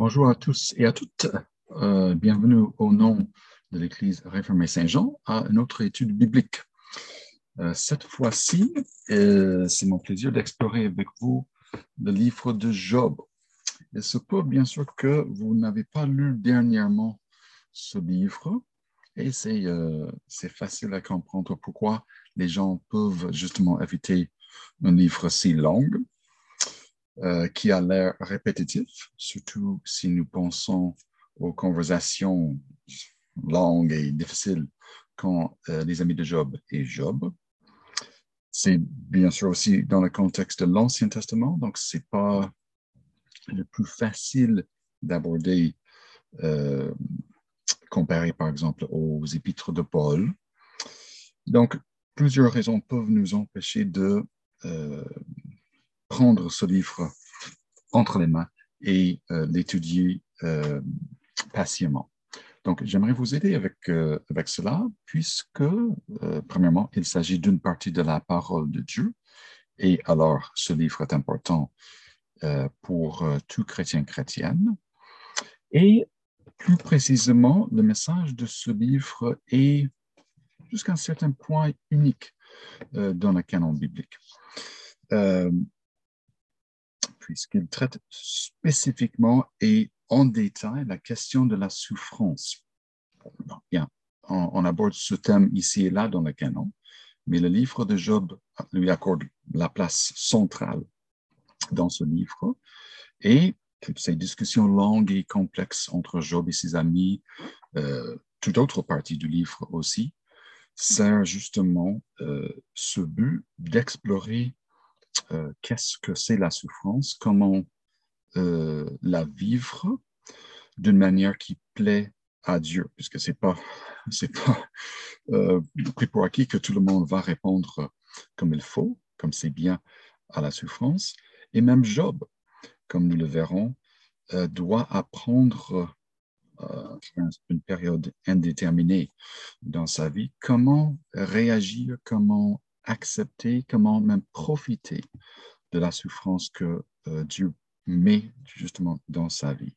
Bonjour à tous et à toutes. Euh, bienvenue au nom de l'Église réformée Saint-Jean à une autre étude biblique. Euh, cette fois-ci, euh, c'est mon plaisir d'explorer avec vous le livre de Job. Il se peut bien sûr que vous n'avez pas lu dernièrement ce livre et c'est facile à comprendre pourquoi les gens peuvent justement éviter un livre si long. Euh, qui a l'air répétitif, surtout si nous pensons aux conversations longues et difficiles quand euh, les amis de Job et Job. C'est bien sûr aussi dans le contexte de l'Ancien Testament, donc ce n'est pas le plus facile d'aborder euh, comparé par exemple aux épîtres de Paul. Donc, plusieurs raisons peuvent nous empêcher de prendre ce livre entre les mains et euh, l'étudier euh, patiemment. Donc, j'aimerais vous aider avec, euh, avec cela, puisque, premièrement, il s'agit d'une partie de la parole de Dieu, et alors ce livre est important pour tout chrétien chrétienne. Et plus précisément, le message de ce livre est jusqu'à un certain point unique dans le canon biblique puisqu'il traite spécifiquement et en détail la question de la souffrance. Bien, on, aborde ce thème ici et là dans le canon, mais le livre de Job lui accorde la place centrale dans ce livre et toutes ces discussions longues et complexes entre Job et ses amis, euh, toute autre partie du livre aussi, sert justement euh, ce but d'explorer euh, qu'est-ce que c'est la souffrance, comment euh, la vivre d'une manière qui plaît à Dieu, puisque c'est pas c'est pas euh, pour acquis que tout le monde va répondre comme il faut, comme c'est bien à la souffrance. Et même Job, comme nous le verrons, euh, doit apprendre une période indéterminée dans sa vie, comment réagir, comment accepter, comment même profiter de la souffrance que euh, Dieu met justement dans sa vie.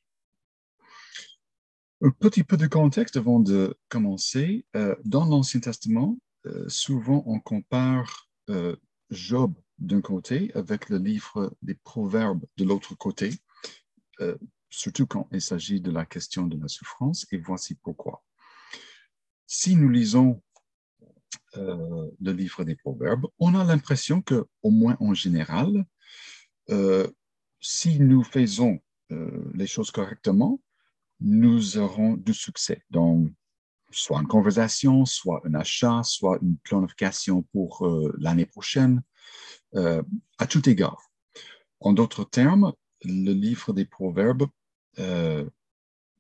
Un petit peu de contexte avant de commencer. Euh, dans l'Ancien Testament, euh, souvent on compare Job d'un côté avec le livre des Proverbes de l'autre côté, surtout quand il s'agit de la question de la souffrance, et voici pourquoi. Si nous lisons euh, le livre des Proverbes, on a l'impression que, au moins en général, euh, si nous faisons euh, les choses correctement, nous aurons du succès dans soit une conversation, soit un achat, soit une planification pour l'année prochaine, à tout égard. En d'autres termes, le livre des Proverbes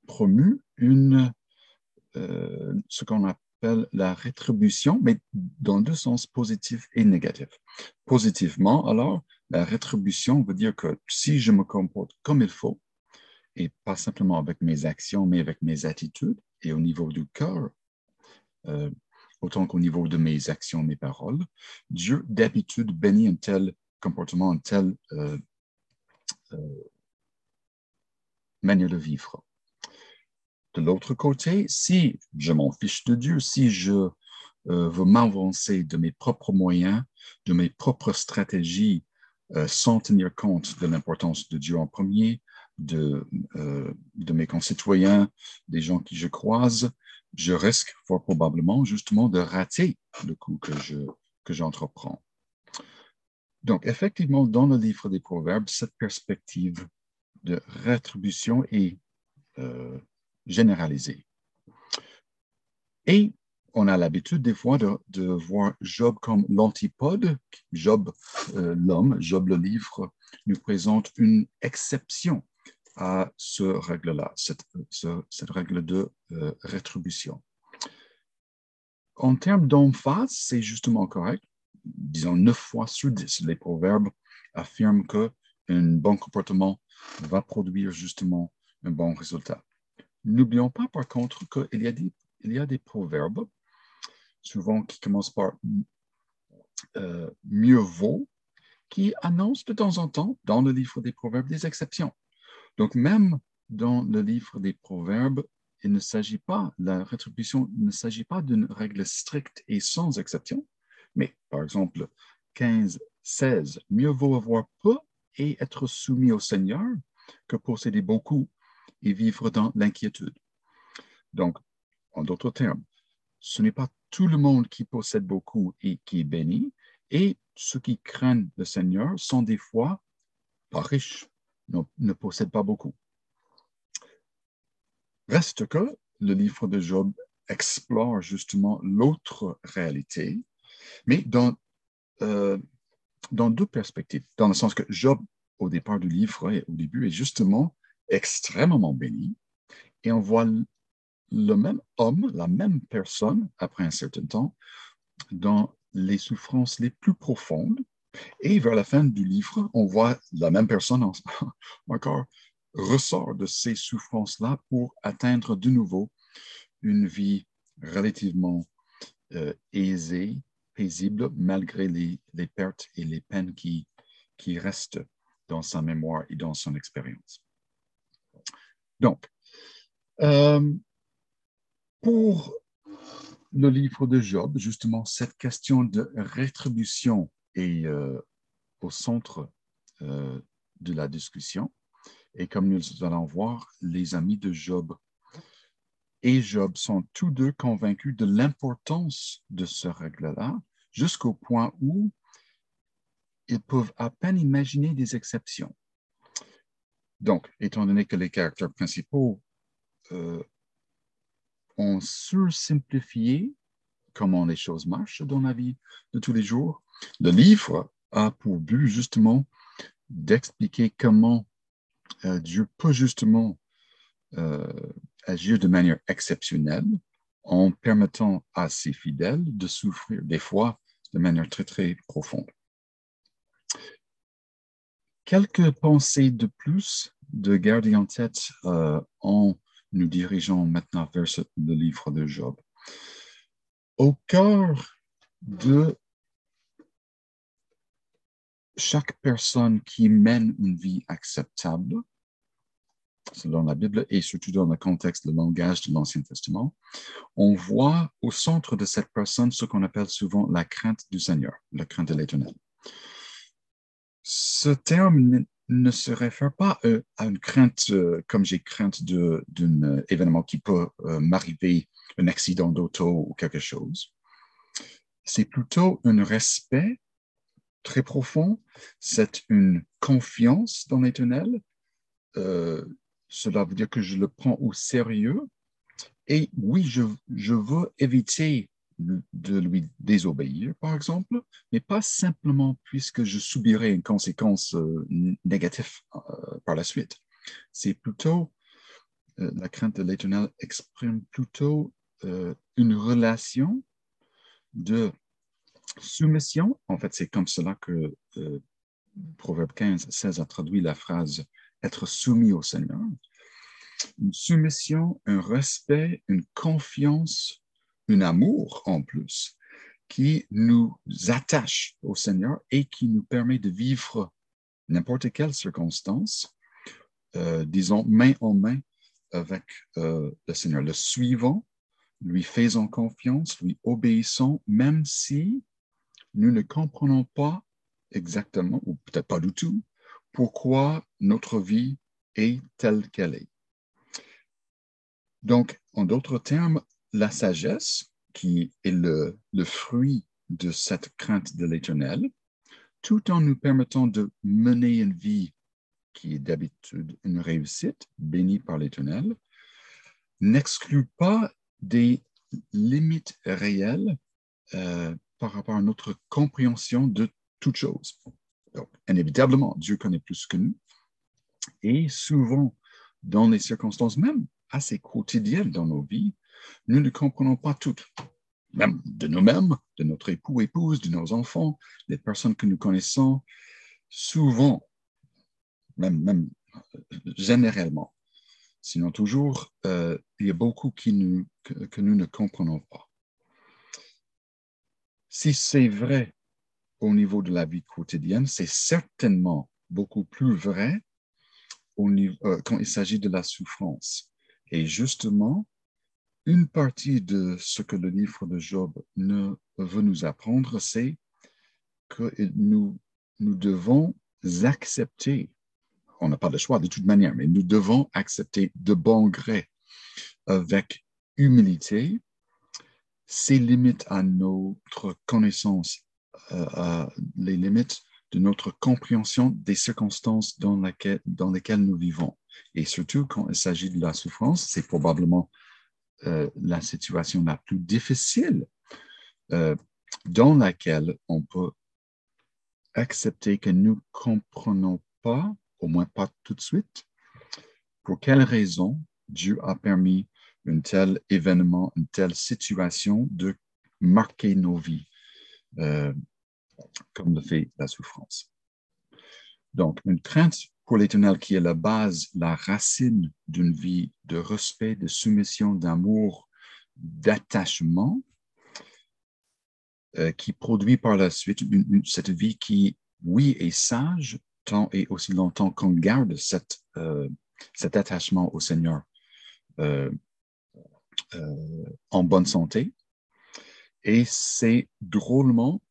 promue une, ce qu'on appelle la rétribution, mais dans deux sens, positif et négatif. Positivement, alors, la rétribution veut dire que si je me comporte comme il faut, et pas simplement avec mes actions, mais avec mes attitudes et au niveau du cœur, euh, autant qu'au niveau de mes actions, mes paroles, Dieu d'habitude bénit un tel comportement, un tel euh, euh, manière de vivre. De l'autre côté, si je m'en fiche de Dieu, si je euh, veux m'avancer de mes propres moyens, de mes propres stratégies, euh, sans tenir compte de l'importance de Dieu en premier, de, euh, de mes concitoyens, des gens qui je croise, je risque fort probablement justement de rater le coup que je que j'entreprends. Donc, effectivement, dans le livre des Proverbes, cette perspective de rétribution est généralisé. Et on a l'habitude des fois de, voir Job comme l'antipode. Job, euh, l'homme, Job le livre, nous présente une exception à ce règle-là, cette, règle de euh, rétribution. En termes d'emphase, c'est justement correct. Disons neuf fois sur dix, les proverbes affirment que un bon comportement va produire justement un bon résultat. N'oublions pas, par contre, qu'il y, a des, proverbes, souvent qui commencent par euh, mieux vaut, qui annoncent de temps en temps, dans le livre des proverbes, des exceptions. Donc, même dans le livre des Proverbes, il ne s'agit pas, la rétribution ne s'agit pas d'une règle stricte et sans exception, mais par exemple 15, 16, mieux vaut avoir peu et être soumis au Seigneur que posséder beaucoup et vivre dans l'inquiétude. Donc, en d'autres termes, ce n'est pas tout le monde qui possède beaucoup et qui est béni, et ceux qui craignent le Seigneur sont des fois pas riches, ne, possèdent pas beaucoup. Reste que le livre de Job explore justement l'autre réalité, mais dans, euh, dans deux perspectives. Dans le sens que Job, au départ du livre, et au début, est justement extrêmement béni, et on voit le même homme, la même personne, après un certain temps, dans les souffrances les plus profondes. Et vers la fin du livre, on voit la même personne encore ressort de ces souffrances-là pour atteindre de nouveau une vie relativement euh, aisée, paisible, malgré les, pertes et les peines qui, qui restent dans sa mémoire et dans son expérience. Donc, euh, pour le livre de Job, justement, cette question de rétribution est euh, au centre euh, de la discussion. Et comme nous allons voir, les amis de Job et Job sont tous deux convaincus de l'importance de ce règle-là, jusqu'au point où ils peuvent à peine imaginer des exceptions. Donc, étant donné que les caractères principaux euh, ont sursimplifié comment les choses marchent dans la vie de tous les jours. Le livre a pour but justement d'expliquer comment euh, Dieu peut justement euh, agir de manière exceptionnelle en permettant à ses fidèles de souffrir des fois de manière très, très profonde. Quelques pensées de plus de garder en tête euh, en nous dirigeons maintenant vers le livre de Job. Au cœur de chaque personne qui mène une vie acceptable, selon la Bible et surtout dans le contexte, le langage de l'Ancien Testament, on voit au centre de cette personne ce qu'on appelle souvent la crainte du Seigneur, la crainte de l'Éternel. Ce terme ne se réfère pas euh, à une crainte euh, comme j'ai crainte d'un euh, événement qui peut m'arriver, un accident d'auto ou quelque chose. C'est plutôt un respect très profond, c'est une confiance dans l'Éternel. cela veut dire que je le prends au sérieux. Et oui, je veux éviter de lui désobéir, par exemple, mais pas simplement puisque je subirai une conséquence euh, négative euh, par la suite. C'est plutôt, euh, la crainte de l'Éternel exprime plutôt une relation de soumission. En fait, c'est comme cela que Proverbe 15, 16 a traduit la phrase être soumis au Seigneur. Une soumission, un respect, une confiance un amour en plus qui nous attache au Seigneur et qui nous permet de vivre n'importe quelle circonstance, euh, disons, main en main avec euh, le Seigneur, le suivant, lui faisant confiance, lui obéissant, même si nous ne comprenons pas exactement, ou peut-être pas du tout, pourquoi notre vie est telle qu'elle est. Donc, en d'autres termes, la sagesse, qui est le, fruit de cette crainte de l'Éternel, tout en nous permettant de mener une vie qui est d'habitude une réussite, bénie par l'Éternel, n'exclut pas des limites réelles euh, par rapport à notre compréhension de toute chose. Donc, inévitablement, Dieu connaît plus que nous. Et souvent, dans les circonstances même assez quotidiennes dans nos vies, nous ne comprenons pas tout, même de nous-mêmes, de notre époux, épouse, de nos enfants, des personnes que nous connaissons. Souvent, même, même généralement, sinon toujours, euh, il y a beaucoup qui nous, que, nous ne comprenons pas. Si c'est vrai au niveau de la vie quotidienne, c'est certainement beaucoup plus vrai au niveau, euh, quand il s'agit de la souffrance. Et justement, une partie de ce que le livre de Job ne veut nous apprendre, c'est que nous, nous devons accepter, on n'a pas le choix de toute manière, mais nous devons accepter de bon gré, avec humilité, ces limites à notre connaissance, euh, les limites de notre compréhension des circonstances dans, dans lesquelles nous vivons. Et surtout quand il s'agit de la souffrance, c'est probablement euh, la situation la plus difficile euh, dans laquelle on peut accepter que nous ne comprenons pas, au moins pas tout de suite, pour quelle raison Dieu a permis un tel événement, une telle situation de marquer nos vies, euh, comme le fait la souffrance. Donc, une crainte pour l'Éternel qui est la base, la racine d'une vie de respect, de soumission, d'amour, d'attachement, euh, qui produit par la suite cette vie qui, oui, est sage, tant et aussi longtemps qu'on garde euh, cet attachement au Seigneur euh, en bonne santé. Et c'est drôlement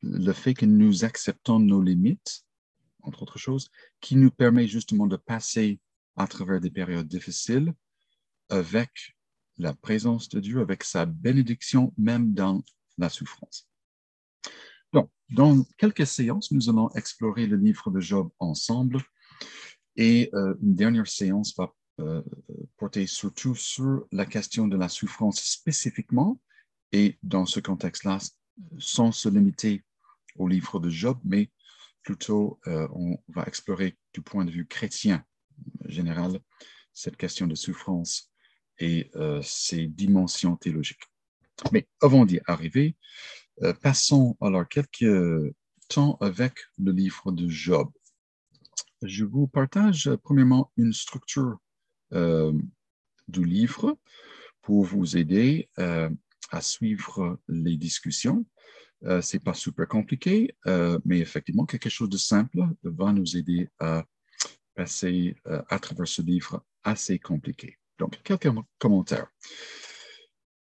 le fait que nous acceptons nos limites entre autres choses, qui nous permet justement de passer à travers des périodes difficiles avec la présence de Dieu, avec sa bénédiction, même dans la souffrance. Donc, dans quelques séances, nous allons explorer le livre de Job ensemble et euh, une dernière séance va euh, porter surtout sur la question de la souffrance spécifiquement et dans ce contexte-là, sans se limiter au livre de Job, mais plutôt euh, on va explorer du point de vue chrétien général cette question de souffrance et euh, ses dimensions théologiques. Mais avant d'y arriver, euh, passons alors quelques temps avec le livre de Job. Je vous partage premièrement une structure du livre pour vous aider à suivre les discussions euh, c'est pas super compliqué, euh, mais effectivement, quelque chose de simple va nous aider à passer euh, à travers ce livre assez compliqué. Donc, quelques commentaires.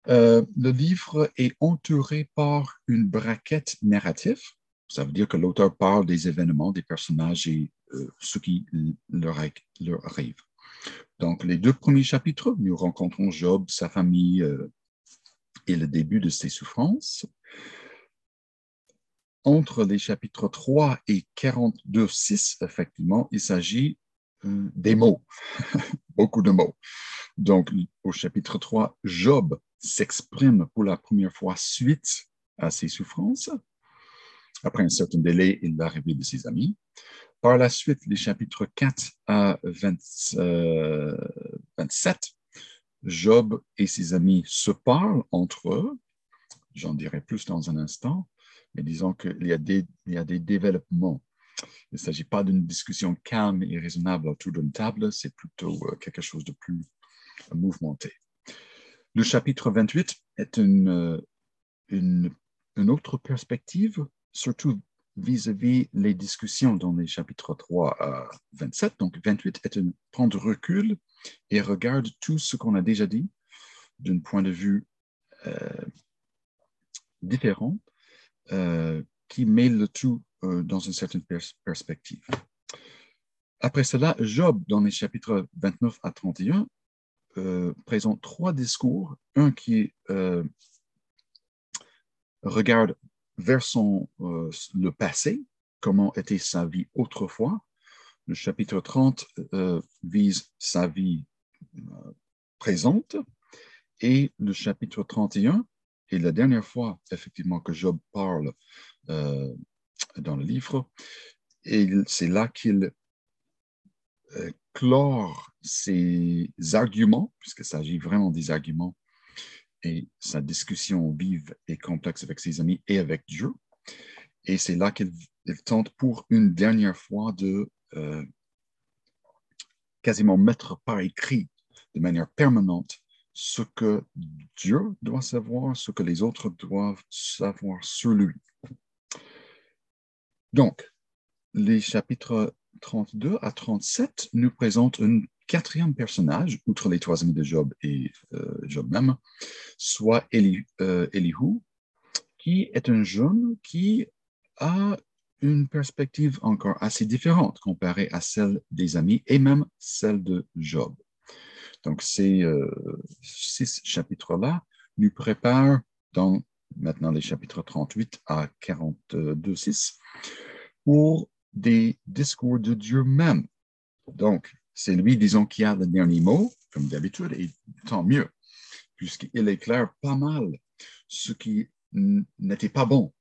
le livre est entouré par une braquette narrative. Ça veut dire que l'auteur parle des événements, des personnages et ce qui leur, arrive. Donc, les deux premiers chapitres, nous rencontrons Job, sa famille et le début de ses souffrances entre les chapitres 3 et 42, 6, effectivement, il s'agit euh, des mots, beaucoup de mots. Donc, au chapitre 3, Job s'exprime pour la première fois suite à ses souffrances. Après un certain délai, il l'arrivée de ses amis. Par la suite, les chapitres 4 à 27, euh, Job et ses amis se parlent entre eux. J'en dirai plus dans un instant mais disons qu'il y, a des, y a des développements. Il ne s'agit pas d'une discussion calme et raisonnable autour d'une table, c'est plutôt euh, quelque chose de plus mouvementé. Le chapitre 28 est une, euh, une, autre perspective, surtout vis-à-vis les discussions dans les chapitres 3 à 27. Donc, 28 est un point de recul et regarde tout ce qu'on a déjà dit d'un point de vue euh, différent euh, qui met le tout euh, dans une certaine perspective. Après cela, Job, dans les chapitres 29 à 31, euh, présente trois discours. Un qui regarde vers son, le passé, comment était sa vie autrefois. Le chapitre 30 vise sa vie présente. Et le chapitre 31 et la dernière fois, effectivement, que Job parle euh, dans le livre, c'est là qu'il euh, clore ses arguments, puisqu'il s'agit vraiment des arguments, et sa discussion vive et complexe avec ses amis et avec Dieu. Et c'est là qu'il tente pour une dernière fois de euh, quasiment mettre par écrit de manière permanente ce que Dieu doit savoir, ce que les autres doivent savoir sur lui. Donc, les chapitres 32 à 37 nous présente un quatrième personnage, outre les trois amis de Job et euh, Job même, soit euh, Elihu, qui est un jeune qui a une perspective encore assez différente comparée à celle des amis et même celle de Job. Donc, ces euh, six chapitres-là nous préparent dans maintenant les chapitres 38 à 42, 6 pour des discours de Dieu même. Donc, c'est lui, disons, qui a le dernier mot, comme d'habitude, et tant mieux, puisqu'il éclaire pas mal ce qui n'était pas bon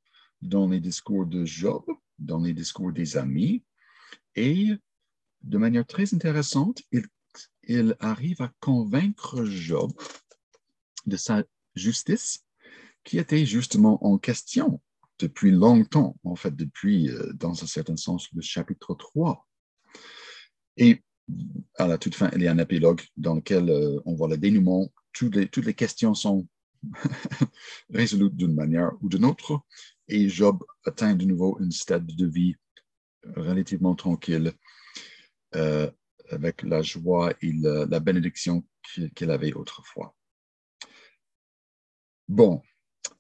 dans les discours de Job, dans les discours des amis, et de manière très intéressante, il, il arrive à convaincre Job de sa justice qui était justement en question depuis longtemps, en fait, depuis, euh, dans un certain sens, le chapitre 3. Et à la toute fin, il y a un épilogue dans lequel euh, on voit le dénouement. Toutes les, questions sont résolues d'une manière ou d'une autre. Et Job atteint de nouveau un stade de vie relativement tranquille, euh, avec la joie et la, bénédiction qu'il avait autrefois. Bon,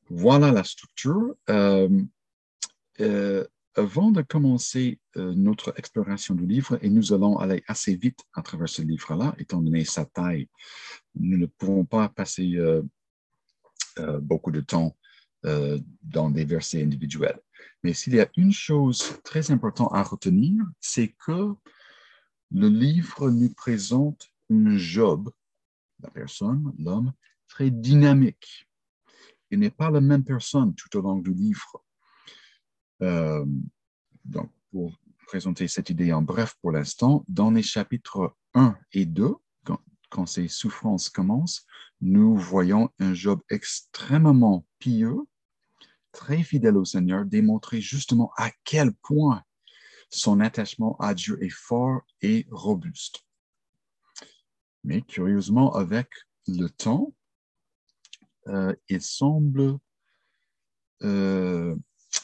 voilà la structure. Euh, avant de commencer euh, notre exploration du livre, et nous allons aller assez vite à travers ce livre-là, étant donné sa taille, nous ne pouvons pas passer euh, euh, beaucoup de temps dans des versets individuels. Mais s'il y a une chose très importante à retenir, c'est que le livre nous présente un Job, la personne, l'homme, très dynamique. Il n'est pas la même personne tout au long du livre. Euh, donc, pour présenter cette idée en bref pour l'instant, dans les chapitres 1 et 2, quand, ces souffrances commencent, nous voyons un Job extrêmement pieux, très fidèle au Seigneur, démontrer justement à quel point son attachement à Dieu est fort et robuste. Mais curieusement, avec le temps, euh, il semble euh,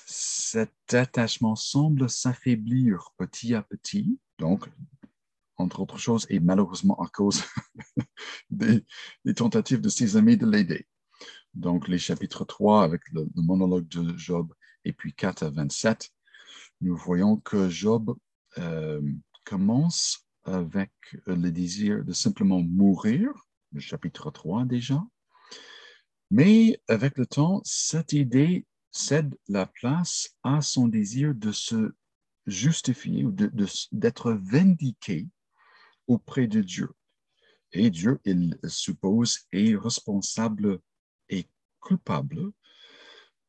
cet attachement semble s'affaiblir petit à petit, donc, entre autres choses, et malheureusement à cause des, tentatives de ses amis de l'aider. Donc, les chapitres 3 avec le, monologue de Job et puis 4 à 27, nous voyons que Job euh, commence avec le désir de simplement mourir, le chapitre 3 déjà, mais avec le temps, cette idée cède la place à son désir de se justifier ou d'être vindiqué auprès de Dieu. Et Dieu, il suppose, est responsable et coupable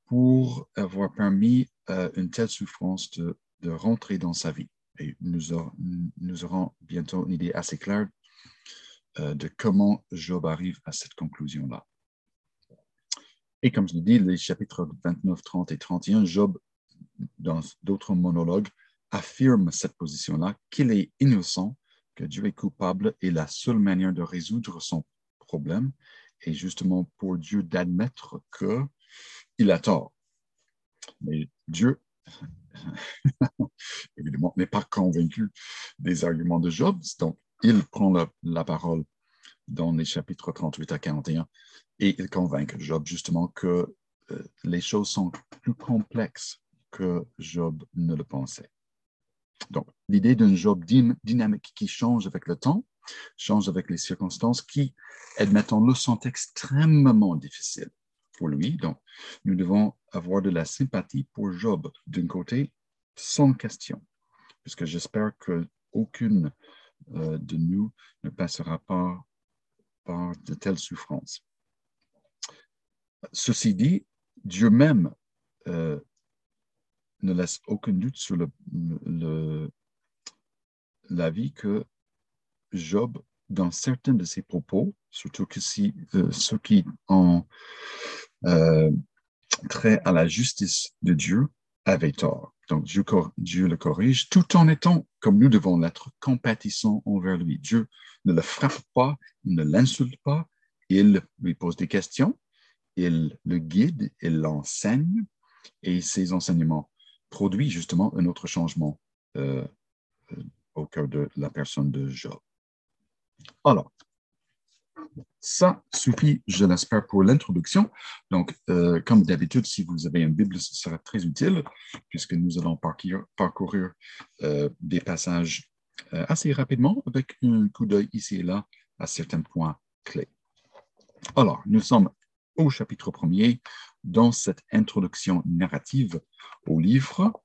pour avoir permis euh, une telle souffrance de, rentrer dans sa vie. Et nous, aurons, bientôt une idée assez claire euh, de comment Job arrive à cette conclusion-là. Et comme je l'ai dit, les chapitres 29, 30 et 31, Job, dans d'autres monologues, affirme cette position-là, qu'il est innocent, que Dieu est coupable et la seule manière de résoudre son problème est justement pour Dieu d'admettre qu'il a tort. Mais Dieu, évidemment, n'est pas convaincu des arguments de Job, donc il prend la, la parole dans les chapitres 38 à 41 et il convainc Job justement que euh, les choses sont plus complexes que Job ne le pensait. Donc, l'idée d'un Job dynamique qui change avec le temps, change avec les circonstances, qui, admettons-le, sont extrêmement difficiles pour lui. Donc, nous devons avoir de la sympathie pour Job d'un côté, sans question, puisque j'espère que aucune euh, de nous ne passera pas par de telles souffrances. Ceci dit, Dieu même euh, ne laisse aucun doute sur le, l'avis que Job, dans certains de ses propos, surtout que si, euh, ceux qui ont euh, trait à la justice de Dieu, avait tort. Donc Dieu, le corrige tout en étant, comme nous devons l'être, compatissant envers lui. Dieu ne le frappe pas, il ne l'insulte pas, il lui pose des questions, il le guide, il l'enseigne, et ses enseignements produisent justement un autre changement euh, au cœur de la personne de Job. Alors, ça suffit, je l'espère, pour l'introduction. Donc, euh, comme d'habitude, si vous avez une Bible, ce sera très utile, puisque nous allons parcourir, euh, des passages euh, assez rapidement, avec un coup d'œil ici et là à certains points clés. Alors, nous sommes au chapitre premier, dans cette introduction narrative au livre.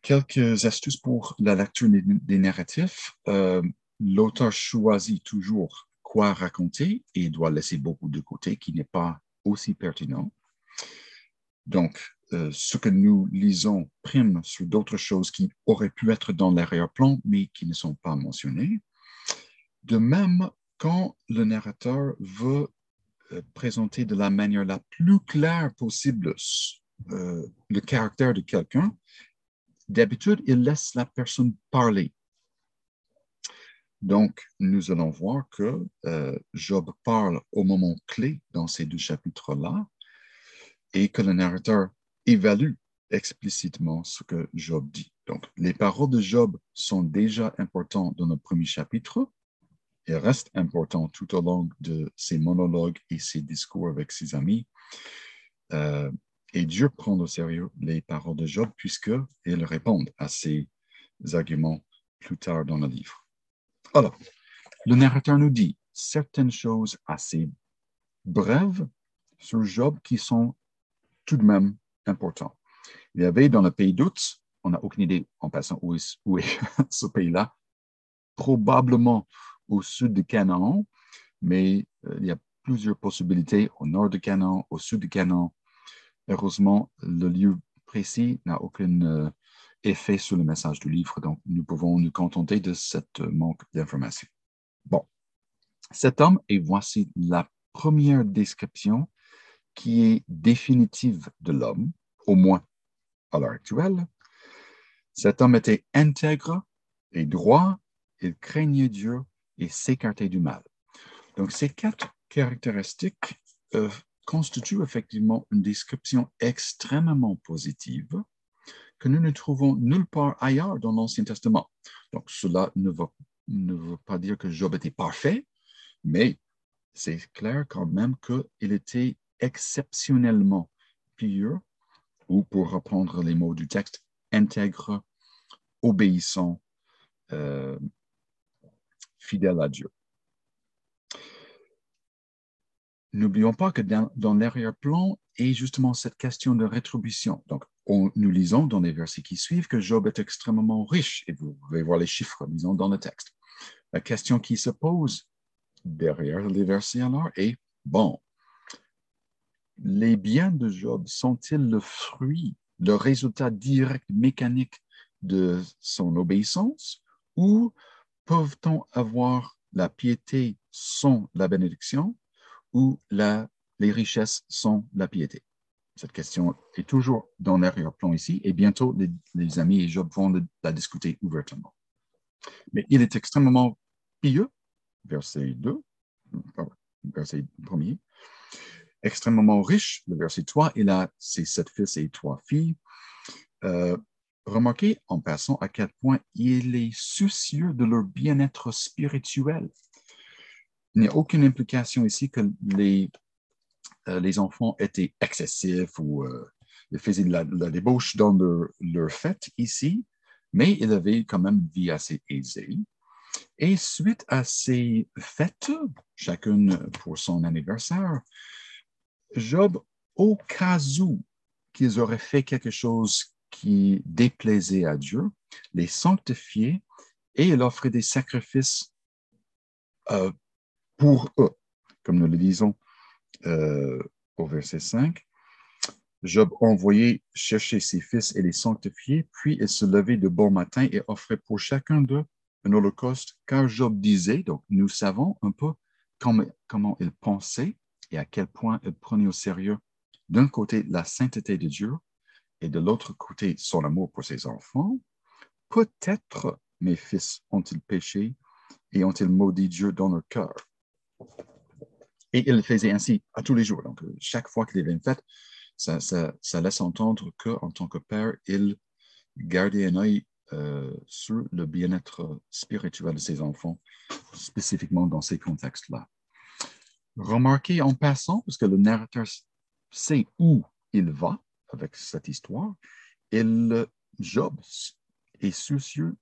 Quelques astuces pour la lecture des narratifs. L'auteur choisit toujours quoi raconter et doit laisser beaucoup de côté qui n'est pas aussi pertinent. Donc, euh, ce que nous lisons prime sur d'autres choses qui auraient pu être dans l'arrière-plan, mais qui ne sont pas mentionnées. De même, quand le narrateur veut euh, présenter de la manière la plus claire possible euh, le caractère de quelqu'un, d'habitude, il laisse la personne parler donc, nous allons voir que euh, Job parle au moment clé dans ces deux chapitres-là et que le narrateur évalue explicitement ce que Job dit. Donc, les paroles de Job sont déjà importantes dans le premier chapitre et restent importantes tout au long de ses monologues et ses discours avec ses amis. Euh, et Dieu prend au sérieux les paroles de Job puisqu'ils répondent à ces arguments plus tard dans le livre. Alors, le narrateur nous dit certaines choses assez brèves sur Job qui sont tout de même importantes. Il y avait dans le pays d'Out, on n'a aucune idée en passant où est, ce pays-là, probablement au sud de Canaan, mais euh, il y a plusieurs possibilités au nord de Canaan, au sud de Canaan. Heureusement, le lieu précis n'a aucune euh, effet sur le message du livre. Donc, nous pouvons nous contenter de cette manque d'informations. Bon, cet homme, et voici la première description qui est définitive de l'homme, au moins à l'heure actuelle. Cet homme était intègre et droit, il craignait Dieu et s'écartait du mal. Donc, ces quatre caractéristiques euh, constituent effectivement une description extrêmement positive que nous ne trouvons nulle part ailleurs dans l'Ancien Testament. Donc, cela ne, ne veut pas dire que Job était parfait, mais c'est clair quand même qu'il était exceptionnellement pieux, ou pour reprendre les mots du texte, intègre, obéissant, euh, fidèle à Dieu. N'oublions pas que dans, dans l'arrière-plan est justement cette question de rétribution. Donc, nous lisons dans les versets qui suivent que Job est extrêmement riche, et vous pouvez voir les chiffres, disons, dans le texte. La question qui se pose derrière les versets alors est, bon, les biens de Job sont-ils le fruit, le résultat direct mécanique de son obéissance, ou peuvent-on avoir la piété sans la bénédiction, ou les richesses sans la piété? Cette question est toujours dans l'arrière-plan ici et bientôt les, amis et Job vont la discuter ouvertement. Mais il est extrêmement pieux, verset 2, verset 1 extrêmement riche, le verset 3, il a ses sept fils et trois filles. Euh, remarquez en passant à quel point il est soucieux de leur bien-être spirituel. Il n'y a aucune implication ici que les les enfants étaient excessifs ou euh, faisaient de la, débauche dans leur, leur, fête ici, mais ils avaient quand même une vie assez aisée. Et suite à ces fêtes, chacune pour son anniversaire, Job, au cas où qu'ils auraient fait quelque chose qui déplaisait à Dieu, les sanctifiait et il offrait des sacrifices euh, pour eux, comme nous le disons euh, au verset 5. Job envoyait chercher ses fils et les sanctifier, puis il se levait de bon matin et offrait pour chacun d'eux un holocauste, car Job disait, donc nous savons un peu comment, comment il pensait et à quel point il prenait au sérieux d'un côté la sainteté de Dieu et de l'autre côté son amour pour ses enfants. Peut-être mes fils ont-ils péché et ont-ils maudit Dieu dans leur cœur? Et il le faisait ainsi à tous les jours. Donc, chaque fois qu'il avait une fête, ça, laisse entendre qu'en tant que père, il gardait un œil euh, sur le bien-être spirituel de ses enfants, spécifiquement dans ces contextes-là. Remarquez en passant, parce que le narrateur sait où il va avec cette histoire, le Job est soucieux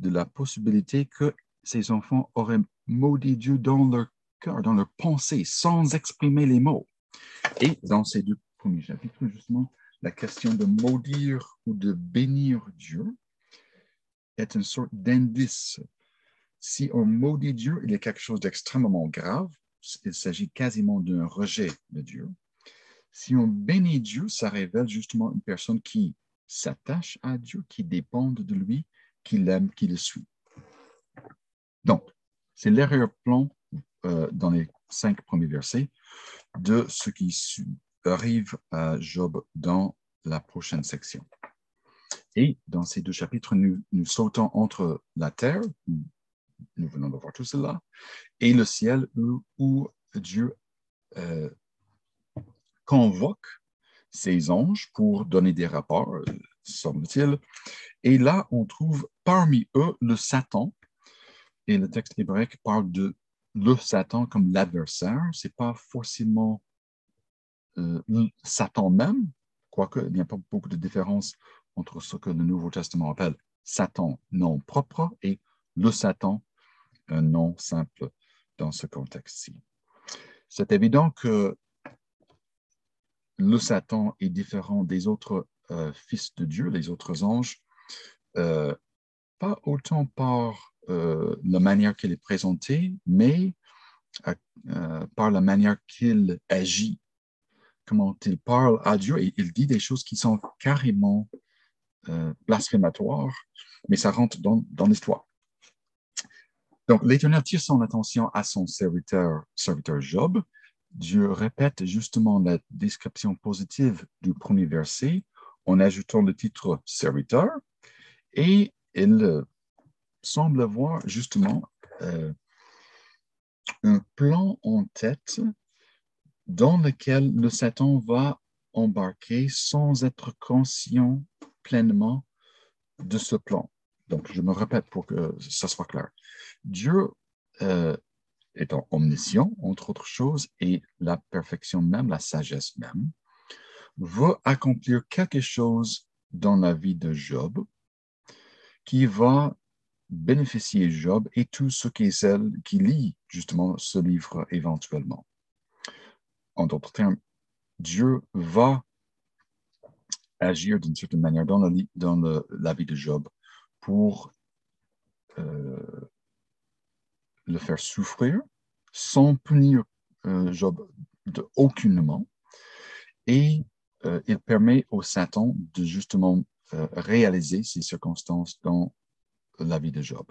de la possibilité que ses enfants auraient maudit Dieu dans leur dans leur pensée, sans exprimer les mots. Et dans ces deux premiers chapitres, justement, la question de maudire ou de bénir Dieu est une sorte d'indice. Si on maudit Dieu, il a quelque chose d'extrêmement grave. Il s'agit quasiment d'un rejet de Dieu. Si on bénit Dieu, ça révèle justement une personne qui s'attache à Dieu, qui dépend de lui, qui l'aime, qui le suit. Donc, c'est l'arrière-plan euh, dans les cinq premiers versets de ce qui arrive à Job dans la prochaine section. Et dans ces deux chapitres, nous, sautons entre la terre, nous venons de voir tout cela, et le ciel où, Dieu euh, convoque ses anges pour donner des rapports, semble-t-il. Et là, on trouve parmi eux le Satan. Et le texte hébraïque parle de le Satan comme l'adversaire. Ce n'est pas forcément euh, Satan même, quoique il n'y a pas beaucoup de différence entre ce que le Nouveau Testament appelle Satan nom propre et le Satan, un nom simple dans ce contexte-ci. C'est évident que le Satan est différent des autres euh, fils de Dieu, les autres anges, euh, pas autant par euh, la manière qu'il est présenté, mais par la manière qu'il agit, comment il parle à Dieu. Et il dit des choses qui sont carrément blasphématoires, mais ça rentre dans, dans l'histoire. Donc, l'Éternel tire son attention à son serviteur, serviteur Job, Dieu répète justement la description positive du premier verset en ajoutant le titre serviteur et il semble avoir justement euh, un plan en tête dans lequel le Satan va embarquer sans être conscient pleinement de ce plan. Donc, je me répète pour que ça soit clair. Dieu euh, étant omniscient, entre autres choses, et la perfection même, la sagesse même, va accomplir quelque chose dans la vie de Job qui va bénéficier Job et tous ceux qui, qui lit justement ce livre éventuellement. En d'autres termes, Dieu va agir d'une certaine manière dans, la, vie de Job pour euh, le faire souffrir sans punir euh, Job de aucunement. Et euh, il permet au Satan de justement réaliser ces circonstances dans la vie de Job.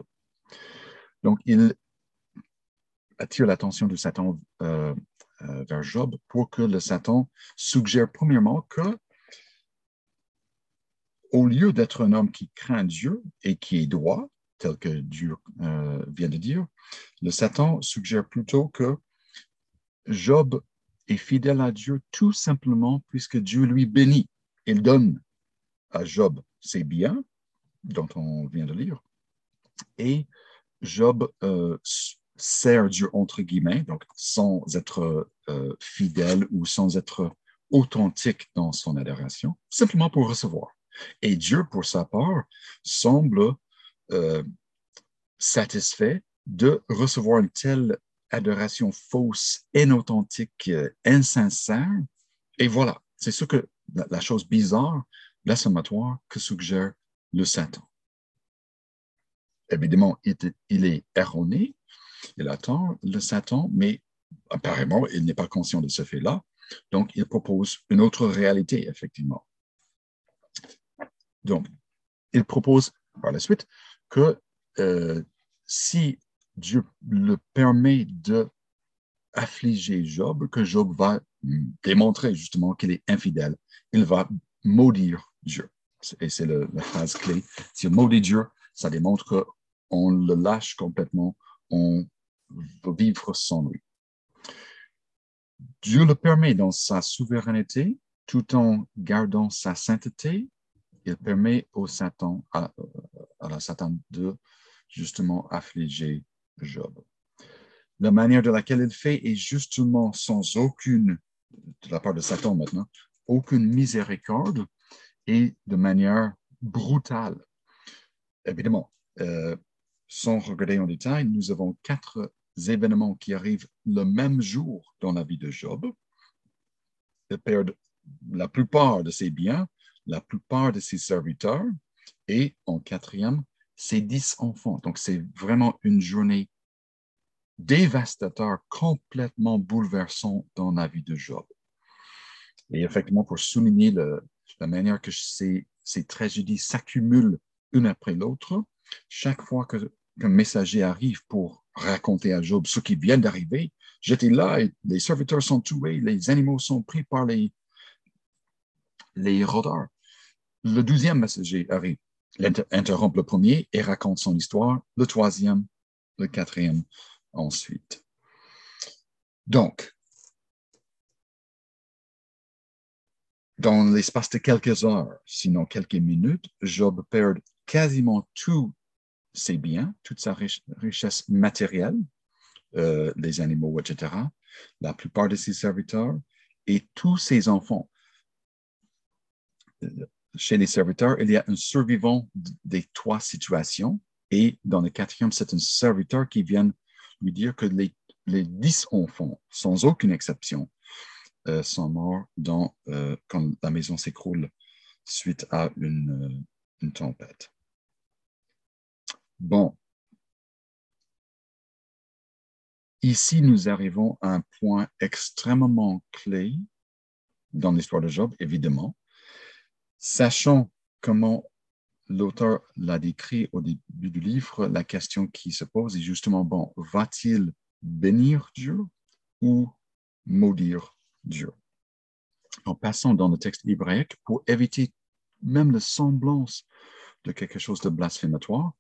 Donc, il attire l'attention du Satan vers Job pour que le Satan suggère premièrement que au lieu d'être un homme qui craint Dieu et qui est droit, tel que Dieu euh, vient de dire, le Satan suggère plutôt que Job est fidèle à Dieu tout simplement puisque Dieu lui bénit. Il donne à Job ses biens, dont on vient de lire, et Job euh, sert Dieu entre guillemets, donc sans être euh, fidèle ou sans être authentique dans son adoration, simplement pour recevoir. Et Dieu, pour sa part, semble euh, satisfait de recevoir une telle adoration fausse, inauthentique, insincère. Et voilà, c'est ce que la, chose bizarre, blasphématoire que suggère le Satan. Évidemment, il, est erroné, il attend le Satan, mais apparemment, il n'est pas conscient de ce fait-là. Donc, il propose une autre réalité, effectivement. Donc, il propose par la suite que euh, si Dieu le permet de affliger Job, que Job va démontrer justement qu'il est infidèle, il va maudire Dieu. Et c'est la phrase clé. Si on maudit Dieu, ça démontre qu'on le lâche complètement, on veut vivre sans lui. Dieu le permet dans sa souveraineté, tout en gardant sa sainteté, il permet au Satan, à, à la Satan de justement affliger Job. La manière de laquelle il fait est justement sans aucune, de la part de Satan maintenant, aucune miséricorde et de manière brutale. Évidemment, euh, sans regarder en détail, nous avons quatre événements qui arrivent le même jour dans la vie de Job. Il perd la plupart de ses biens, la plupart de ses serviteurs et en quatrième, ses dix enfants. Donc, c'est vraiment une journée dévastateur, complètement bouleversant dans la vie de Job. Et effectivement, pour souligner la manière que ces, ces tragédies s'accumulent une après l'autre, chaque fois qu'un messager arrive pour raconter à Job ce qui vient d'arriver, j'étais là et les serviteurs sont tués, les animaux sont pris par les, les rôdeurs. Le douzième messager arrive, interrompt le premier et raconte son histoire, le troisième, le quatrième ensuite. Donc, dans l'espace de quelques heures, sinon quelques minutes, Job perd quasiment tous ses biens, toute sa richesse matérielle, euh, les animaux, etc., la plupart de ses serviteurs et tous ses enfants. Chez les serviteurs, il y a un survivant des trois situations et dans le quatrième, c'est un serviteur qui vient lui dire que les, dix enfants, sans aucune exception, euh, sont morts euh, quand la maison s'écroule suite à euh, une tempête. Bon. Ici, nous arrivons à un point extrêmement clé dans l'histoire de Job, évidemment. Sachant comment l'auteur l'a décrit au début du livre, la question qui se pose est justement, bon, va-t-il bénir Dieu ou maudire Dieu? En passant dans le texte hébraïque, pour éviter même la semblance de quelque chose de blasphématoire,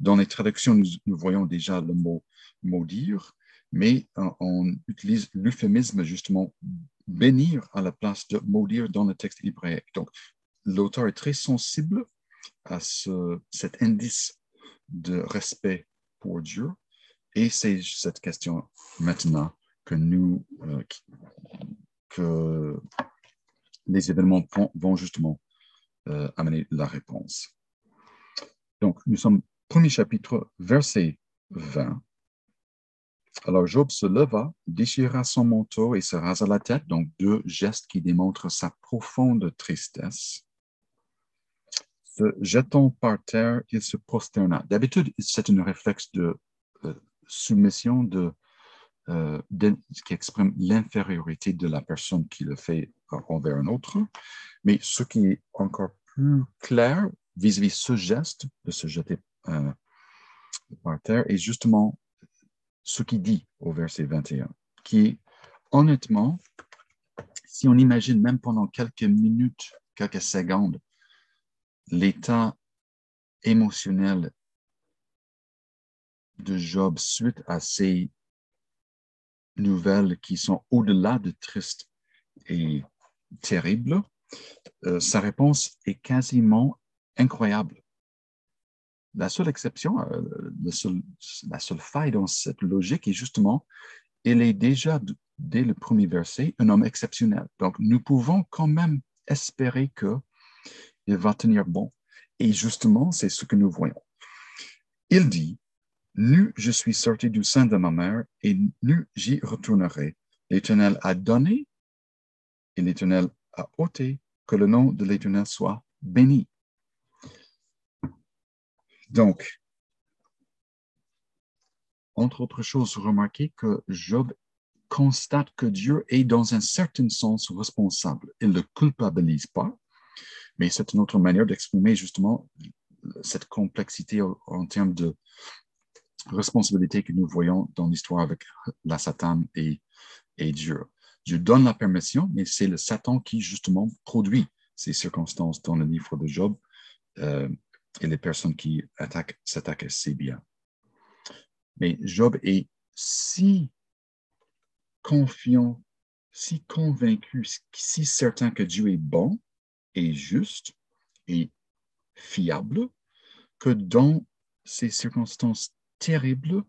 dans les traductions, nous, voyons déjà le mot maudire, mais on utilise l'euphémisme justement bénir à la place de maudire dans le texte hébraïque. Donc, l'auteur est très sensible à ce, cet indice de respect pour Dieu. Et c'est cette question maintenant que nous, euh, que les événements vont, justement euh, amener la réponse. Donc, nous sommes premier chapitre, verset 20. Alors Job se leva, déchira son manteau et se rasa la tête, donc deux gestes qui démontrent sa profonde tristesse se jetant par terre, il se prosterna. D'habitude, c'est une réflexe de euh, soumission de, euh, qui exprime l'infériorité de la personne qui le fait envers un autre. Mais ce qui est encore plus clair vis-à-vis ce geste de se jeter par terre est justement ce qu'il dit au verset 21, qui honnêtement, si on imagine même pendant quelques minutes, quelques secondes, l'état émotionnel de Job suite à ces nouvelles qui sont au-delà de tristes et terribles, euh, sa réponse est quasiment incroyable. La seule exception, euh, la seule faille dans cette logique est justement, il est déjà, dès le premier verset, un homme exceptionnel. Donc, nous pouvons quand même espérer que il va tenir bon. Et justement, c'est ce que nous voyons. Il dit, Nu je suis sorti du sein de ma mère, et nu j'y retournerai. L'Éternel a donné, et l'Éternel a ôté, que le nom de l'Éternel soit béni. Donc, entre autres choses, remarquez que Job constate que Dieu est dans un certain sens responsable. Il ne le culpabilise pas, mais c'est une autre manière d'exprimer justement cette complexité en, termes de responsabilité que nous voyons dans l'histoire avec la Satan et, Dieu. Dieu donne la permission, mais c'est le Satan qui justement produit ces circonstances dans le livre de Job euh, et les personnes qui attaquent, s'attaquent assez bien. Mais Job est si confiant, si convaincu, si certain que Dieu est bon, juste et fiable que dans ces circonstances terribles,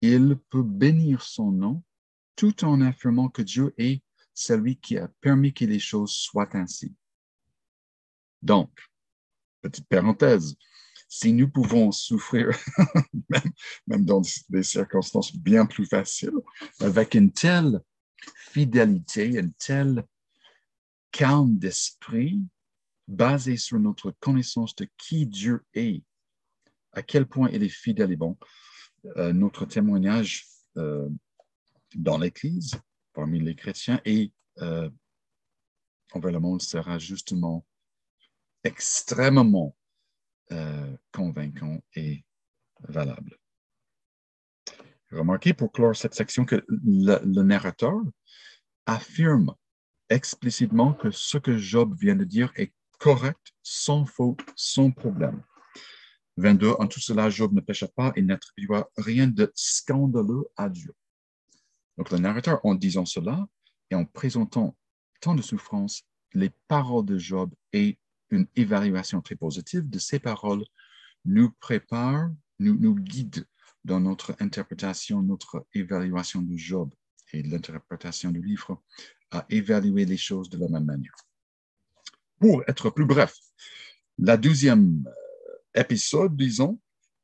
il peut bénir son nom tout en affirmant que Dieu est celui qui a permis que les choses soient ainsi. Donc, petite parenthèse, si nous pouvons souffrir, même, dans des circonstances bien plus faciles, avec une telle fidélité, une telle calme d'esprit, basée sur notre connaissance de qui Dieu est, à quel point il est fidèle et bon, euh, notre témoignage euh, dans l'Église, parmi les chrétiens et euh, envers le monde sera justement extrêmement euh, convaincant et valable. Remarquez pour clore cette section que le, narrateur affirme explicitement que ce que Job vient de dire est correct, sans faute, sans problème. 22. En tout cela, Job ne pécha pas et n'attribua rien de scandaleux à Dieu. Donc, le narrateur, en disant cela et en présentant tant de souffrances, les paroles de Job et une évaluation très positive de ces paroles nous prépare, nous, guide dans notre interprétation, notre évaluation de Job et l'interprétation du livre à évaluer les choses de la même manière. Pour être plus bref, la deuxième euh, épisode, disons,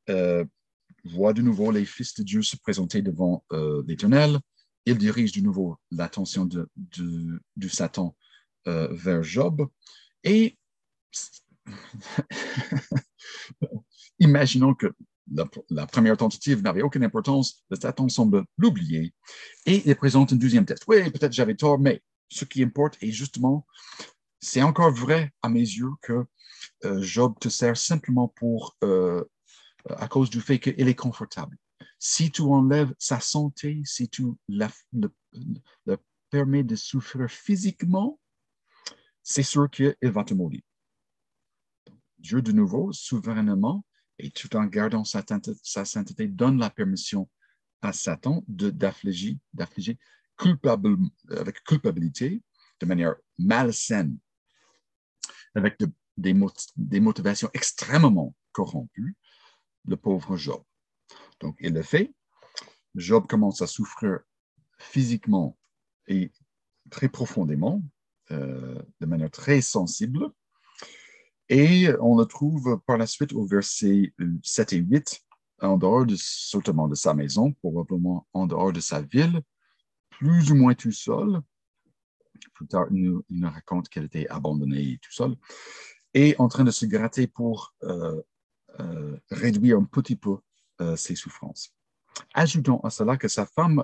euh, voit de nouveau les fils de Dieu se présenter devant euh, l'Éternel il dirige de nouveau l'attention de, Satan vers Job. Et imaginons que la, première tentative n'avait aucune importance, le Satan semble l'oublier et il présente un deuxième test. Oui, peut-être j'avais tort, mais ce qui importe est justement, c'est encore vrai à mes yeux que euh, Job te sert simplement pour, euh, à cause du fait qu'il est confortable. Si tu enlèves sa santé, si tu le, permets de souffrir physiquement, c'est sûr qu'il va te mourir. Dieu, de nouveau, souverainement, et tout en gardant sa, sainteté, donne la permission à Satan d'affliger, d'affliger avec culpabilité, de manière malsaine, avec des, motivations extrêmement corrompues, le pauvre Job. Donc, il le fait. Job commence à souffrir physiquement et très profondément, euh, de manière très sensible. Et on le trouve par la suite au verset 7 et 8, en dehors de, certainement de sa maison, probablement en dehors de sa ville, plus ou moins tout seul. Plus tard, il nous, raconte qu'elle était abandonnée tout seul, et en train de se gratter pour euh, euh, réduire un petit peu euh, ses souffrances. Ajoutons à cela que sa femme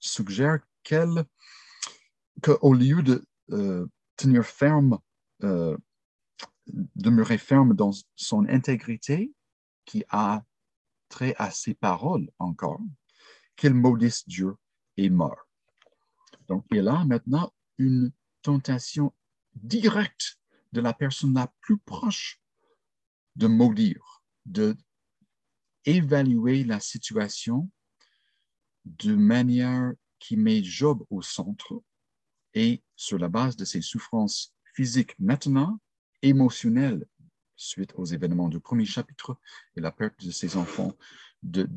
suggère qu'elle, qu'au lieu de euh, tenir ferme, euh, demeurer ferme dans son intégrité, qui a trait à ses paroles encore, qu'il maudisse Dieu et meurt. Donc, il a maintenant une tentation directe de la personne la plus proche de maudire, de évaluer la situation de manière qui met Job au centre et sur la base de ses souffrances physiques maintenant, émotionnelles suite aux événements du premier chapitre et la perte de ses enfants, de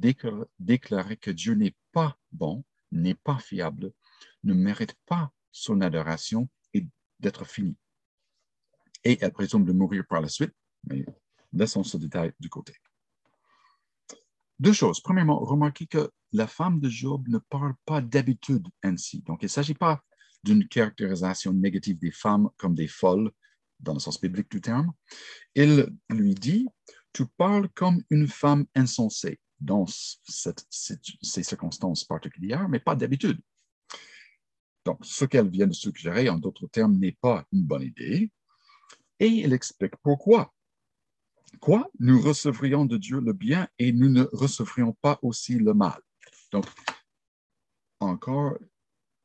déclarer que Dieu n'est pas bon, n'est pas fiable, ne mérite pas son adoration et d'être fini. Et elle présume de mourir par la suite, mais laissons ce détail du côté. Deux choses. Premièrement, remarquez que la femme de Job ne parle pas d'habitude ainsi. Donc, il ne s'agit pas d'une caractérisation négative des femmes comme des folles, dans le sens biblique du terme. Il lui dit, tu parles comme une femme insensée dans ces circonstances particulières, mais pas d'habitude. Donc, ce qu'elle vient de suggérer, en d'autres termes, n'est pas une bonne idée. Et il explique pourquoi. Quoi? Nous recevrions de Dieu le bien et nous ne recevrions pas aussi le mal. Donc, encore,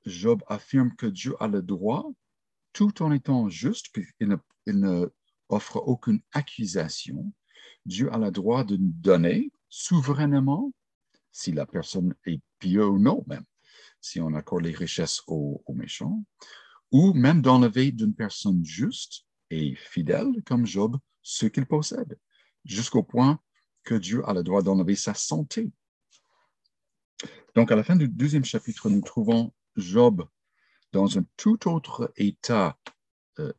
Job affirme que Dieu a le droit, tout en étant juste, puisqu'il ne, il ne offre aucune accusation, Dieu a le droit de donner souverainement, si la personne est pieux ou non même, si on accorde les richesses aux méchants, ou même d'enlever d'une personne juste et fidèle comme Job ce qu'il possède, jusqu'au point que Dieu a le droit d'enlever sa santé. Donc, à la fin du deuxième chapitre, nous trouvons Job dans un tout autre état euh,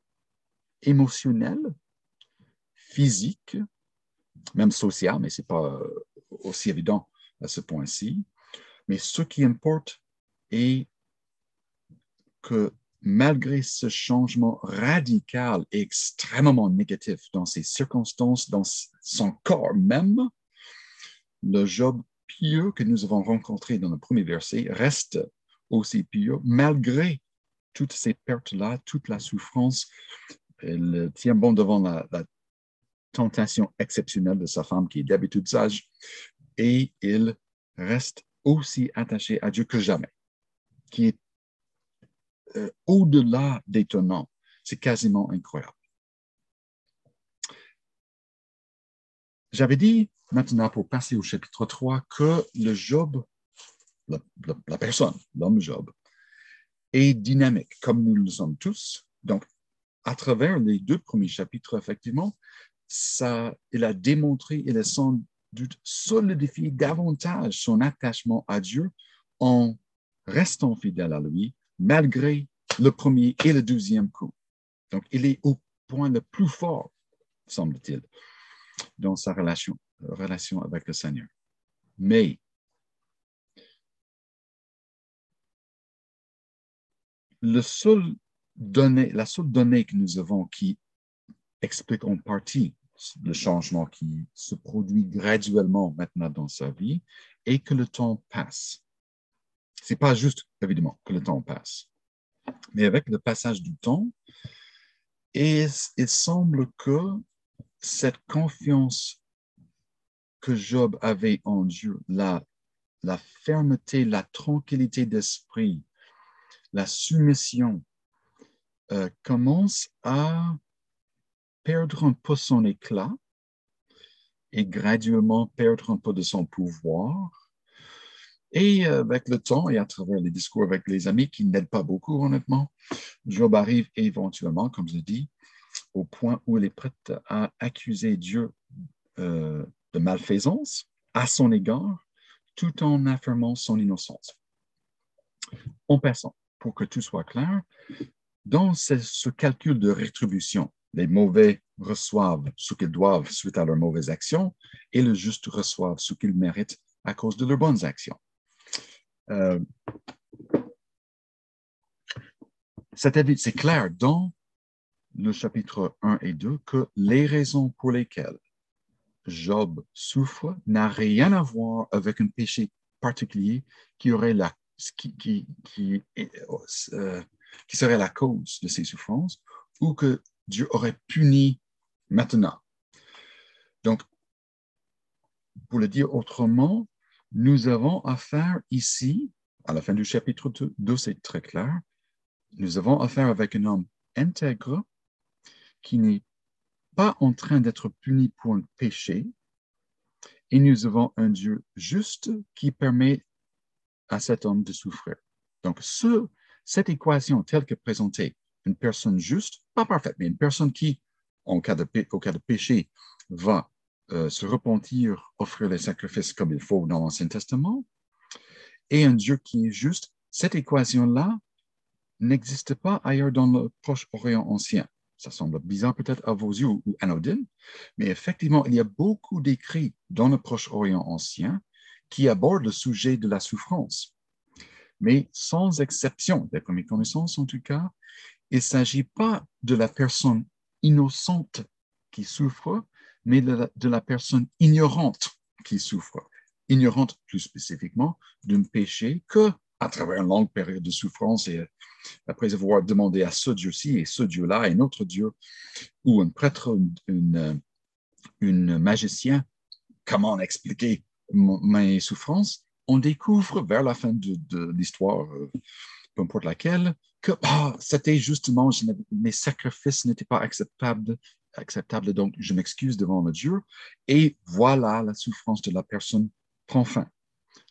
émotionnel, physique, même social, mais ce n'est pas euh, aussi évident à ce point-ci. Mais ce qui importe est que malgré ce changement radical et extrêmement négatif dans ses circonstances, dans son corps même, le Job pieux que nous avons rencontré dans le premier verset reste aussi pieux malgré toutes ces pertes-là, toute la souffrance. Il tient bon devant la, la tentation exceptionnelle de sa femme qui est d'habitude sage et il reste aussi attaché à Dieu que jamais, qui est euh, au-delà d'étonnant. C'est quasiment incroyable. J'avais dit maintenant, pour passer au chapitre 3, que le Job, la, personne, l'homme Job, est dynamique, comme nous le sommes tous. Donc, à travers les deux premiers chapitres, effectivement, ça, il a démontré, il a sans doute solidifié davantage son attachement à Dieu en restant fidèle à lui, malgré le premier et le deuxième coup. Donc, il est au point le plus fort, semble-t-il, dans sa relation, relation avec le Seigneur. Mais la seule donnée que nous avons qui explique en partie le changement qui se produit graduellement maintenant dans sa vie est que le temps passe. C'est pas juste, évidemment, que le temps passe. Mais avec le passage du temps, il semble que cette confiance que Job avait en Dieu, la, la fermeté, la tranquillité d'esprit, la soumission, euh, commence à perdre un peu son éclat et graduellement perdre un peu de son pouvoir et euh, avec le temps et à travers les discours avec les amis qui n'aident pas beaucoup, honnêtement, Job arrive éventuellement, comme je dis, au point où il est prêt à accuser Dieu euh, de malfaisance à son égard, tout en affirmant son innocence. En passant, pour que tout soit clair, dans ce, calcul de rétribution, les mauvais reçoivent ce qu'ils doivent suite à leurs mauvaises actions et les justes reçoivent ce qu'ils méritent à cause de leurs bonnes actions. Euh, c'est clair dans le chapitre 1 et 2 que les raisons pour lesquelles Job souffre n'a rien à voir avec un péché particulier qui, aurait la, qui, qui, euh, qui serait la cause de ses souffrances ou que Dieu aurait puni maintenant. Donc, pour le dire autrement, nous avons affaire ici, à la fin du chapitre 2, c'est très clair, nous avons affaire avec un homme intègre qui n'est pas en train d'être puni pour un péché, et nous avons un Dieu juste qui permet à cet homme de souffrir. Donc, ce, cette équation telle que présentée, une personne juste, pas parfaite, mais une personne qui, en cas de, au cas de péché, va euh, se repentir, offrir les sacrifices comme il faut dans l'Ancien Testament, et un Dieu qui est juste, cette équation-là n'existe pas ailleurs dans le Proche-Orient ancien. Ça semble bizarre peut-être à vos yeux ou anodine, mais effectivement, il y a beaucoup d'écrits dans le Proche-Orient ancien qui abordent le sujet de la souffrance. Mais sans exception, d'après mes connaissances en tout cas, il ne s'agit pas de la personne innocente qui souffre, mais de la, personne ignorante qui souffre. Ignorante plus spécifiquement d'un péché que, à travers une longue période de souffrance et après avoir demandé à ce Dieu-ci et ce Dieu-là et un autre Dieu, ou un prêtre, une, une magicien, comment expliquer mes souffrances, on découvre vers la fin de, l'histoire, euh, peu importe laquelle, que ah, c'était justement, mes sacrifices n'étaient pas acceptables acceptable, donc je m'excuse devant le Dieu. Et voilà, la souffrance de la personne prend fin.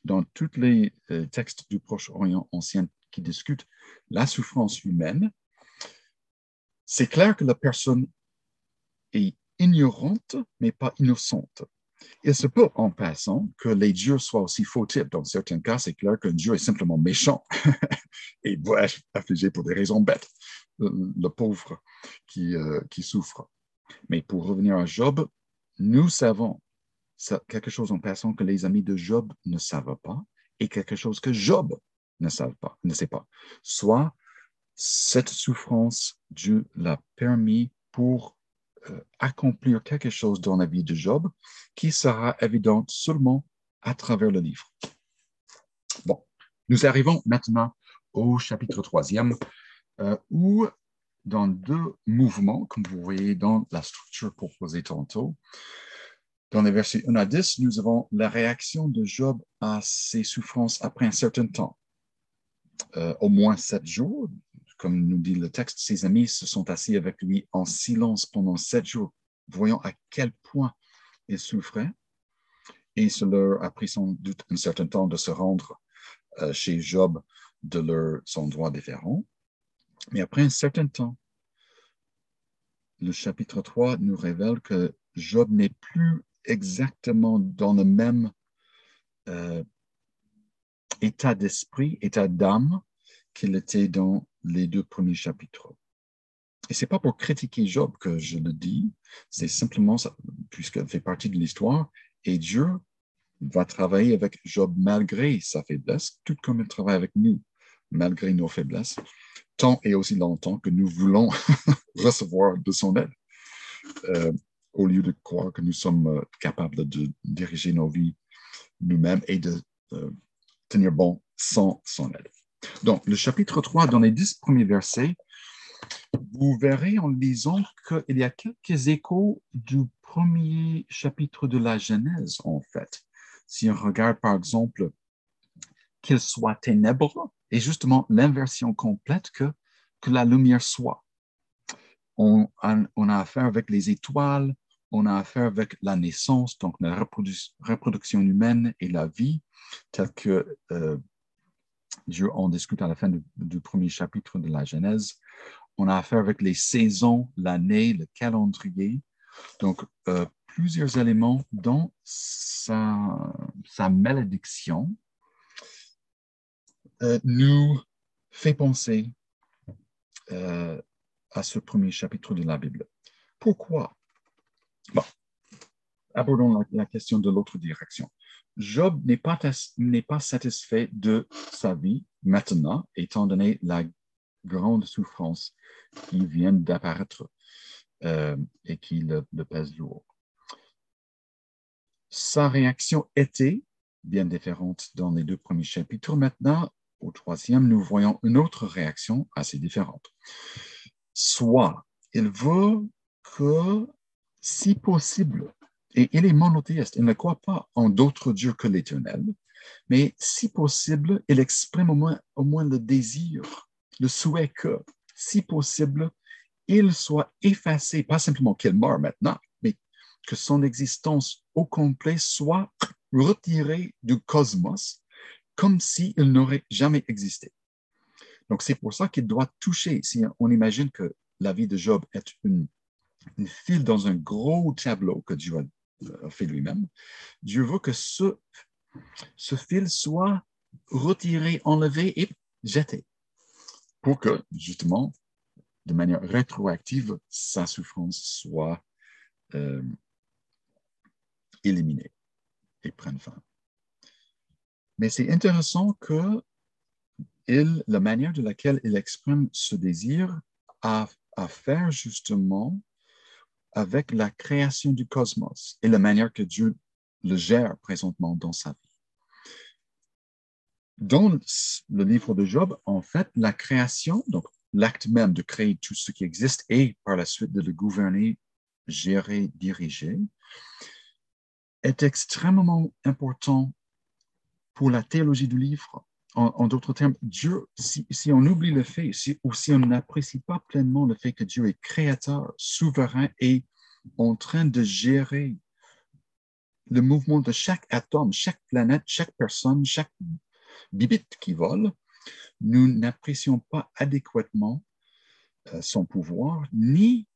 Dans tous les euh, textes du Proche-Orient ancien qui discutent la souffrance humaine, c'est clair que la personne est ignorante, mais pas innocente. Il se peut, en passant, que les dieux soient aussi fautifs. Dans certains cas, c'est clair qu'un dieu est simplement méchant et affligé pour des raisons bêtes, le, pauvre qui, euh, qui souffre. Mais pour revenir à Job, nous savons quelque chose en passant que les amis de Job ne savent pas et quelque chose que Job ne, savent pas, ne sait pas. Soit cette souffrance, Dieu l'a permis pour accomplir quelque chose dans la vie de Job qui sera évident seulement à travers le livre. Bon, nous arrivons maintenant au chapitre troisième, euh, où dans deux mouvements, comme vous voyez dans la structure proposée tantôt, dans les versets 1 à 10, nous avons la réaction de Job à ses souffrances après un certain temps, euh, au moins sept jours, comme nous dit le texte, ses amis se sont assis avec lui en silence pendant sept jours, voyant à quel point il souffrait. Et cela a pris sans doute un certain temps de se rendre euh, chez Job de leur, son droit différent. Mais après un certain temps, le chapitre 3 nous révèle que Job n'est plus exactement dans le même euh, état d'esprit, état d'âme qu'il était dans les deux premiers chapitres. Et c'est pas pour critiquer Job que je le dis, c'est simplement puisqu'elle fait partie de l'histoire, et Dieu va travailler avec Job malgré sa faiblesse, tout comme il travaille avec nous, malgré nos faiblesses, tant et aussi longtemps que nous voulons recevoir de son aide, euh, au lieu de croire que nous sommes euh, capables de diriger nos vies nous-mêmes et de euh, tenir bon sans son aide. Donc, le chapitre 3, dans les dix premiers versets, vous verrez en lisant qu'il y a quelques échos du premier chapitre de la Genèse, en fait. Si on regarde, par exemple, qu'il soit ténèbres, et justement l'inversion complète que, que la lumière soit. On a affaire avec les étoiles, on a affaire avec la naissance, donc la reproduction humaine et la vie, telle que euh, Dieu en discute à la fin du, premier chapitre de la Genèse. On a affaire avec les saisons, l'année, le calendrier. Donc, euh, plusieurs éléments dans sa, malédiction euh, nous fait penser euh, à ce premier chapitre de la Bible. Pourquoi? Bon, abordons la question de l'autre direction. Job n'est pas, pas satisfait de sa vie maintenant, étant donné la grande souffrance qui vient d'apparaître euh, et qui le, pèse lourd. Sa réaction était bien différente dans les deux premiers chapitres. Maintenant, au troisième, nous voyons une autre réaction assez différente. Soit il veut que, si possible, et il est monothéiste, il ne croit pas en d'autres dieux que l'Éternel, mais si possible, il exprime au moins, le désir, le souhait que, si possible, il soit effacé, pas simplement qu'il meure maintenant, mais que son existence au complet soit retirée du cosmos comme s'il n'aurait jamais existé. Donc c'est pour ça qu'il doit toucher, si on imagine que la vie de Job est une, une file dans un gros tableau que Dieu a fait lui-même, Dieu veut que ce, ce fil soit retiré, enlevé et jeté pour que, justement, de manière rétroactive, sa souffrance soit euh, éliminée et prenne fin. Mais c'est intéressant que il, la manière de laquelle il exprime ce désir a à faire justement avec la création du cosmos et la manière que Dieu le gère présentement dans sa vie. Dans le livre de Job, en fait, la création, donc l'acte même de créer tout ce qui existe et par la suite de le gouverner, gérer, diriger, est extrêmement important pour la théologie du livre. En, d'autres termes, Dieu, si, on oublie le fait, ou si on n'apprécie pas pleinement le fait que Dieu est créateur, souverain et en train de gérer le mouvement de chaque atome, chaque planète, chaque personne, chaque bibite qui vole, nous n'apprécions pas adéquatement euh, son pouvoir, ni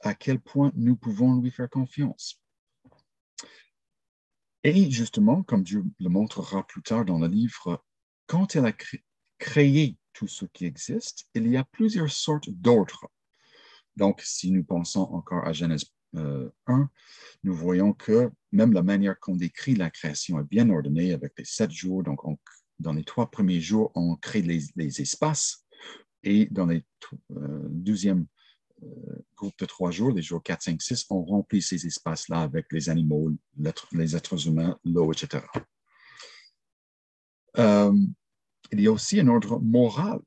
à quel point nous pouvons lui faire confiance. Et justement, comme Dieu le montrera plus tard dans le livre, quand il a créé tout ce qui existe, il y a plusieurs sortes d'ordres. Donc, si nous pensons encore à Genèse 1, euh, nous voyons que même la manière qu'on décrit la création est bien ordonnée avec les sept jours. Donc, dans les trois premiers jours, on crée les, espaces et dans les euh, deuxième euh, groupe de trois jours, les jours 4, 5, 6, on remplit ces espaces-là avec les animaux, les êtres humains, l'eau, etc. il y a aussi un ordre moral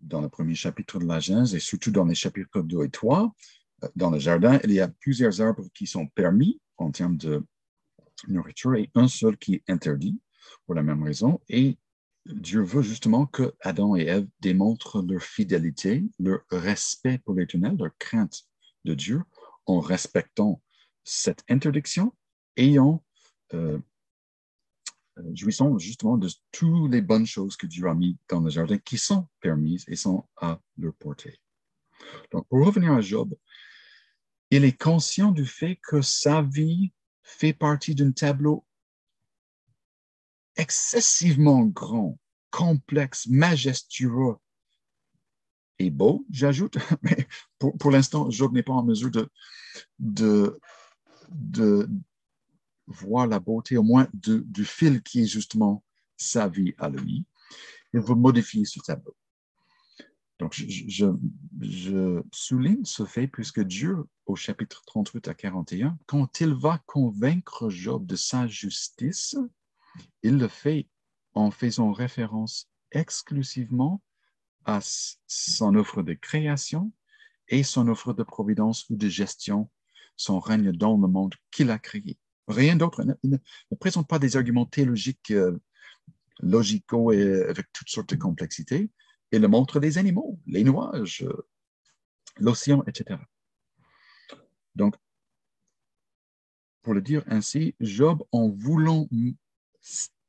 dans le premier chapitre de la Genèse et surtout dans les chapitres 2 et 3 dans le jardin, il y a plusieurs arbres qui sont permis en termes de nourriture et un seul qui est interdit pour la même raison. Et Dieu veut justement que Adam et Ève démontrent leur fidélité, leur respect pour l'éternel, leur crainte de Dieu en respectant cette interdiction et en euh, jouissant justement de toutes les bonnes choses que Dieu a mis dans le jardin qui sont permises et sont à leur portée. Donc, pour revenir à Job, il est conscient du fait que sa vie fait partie d'un tableau excessivement grand, complexe, majestueux et beau, j'ajoute, mais pour, l'instant, Job n'est pas en mesure de voir la beauté, au moins du fil qui est justement sa vie à lui. Il veut modifier ce tableau. Donc, je, souligne ce fait puisque Dieu, au chapitre 38 à 41, quand il va convaincre Job de sa justice, il le fait en faisant référence exclusivement à son offre de création et son offre de providence ou de gestion, son règne dans le monde qu'il a créé. Rien d'autre. Il ne, présente pas des arguments théologiques, euh, logicaux et avec toutes sortes de complexités il le montre des animaux, les nuages, l'océan, etc. Donc, pour le dire ainsi, Job, en voulant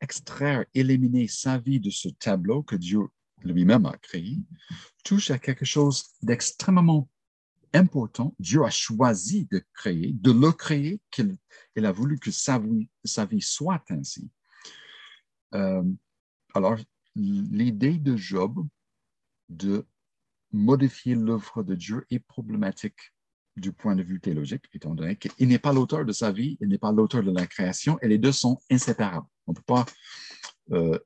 extraire, éliminer sa vie de ce tableau que Dieu lui-même a créé, touche à quelque chose d'extrêmement important. Dieu a choisi de créer, de le créer, qu'il il a voulu que sa vie, sa vie soit ainsi. Euh, alors, l'idée de Job de modifier l'œuvre de Dieu est problématique du point de vue théologique, étant donné qu'il n'est pas l'auteur de sa vie, il n'est pas l'auteur de la création, et les deux sont inséparables. On ne peut pas euh,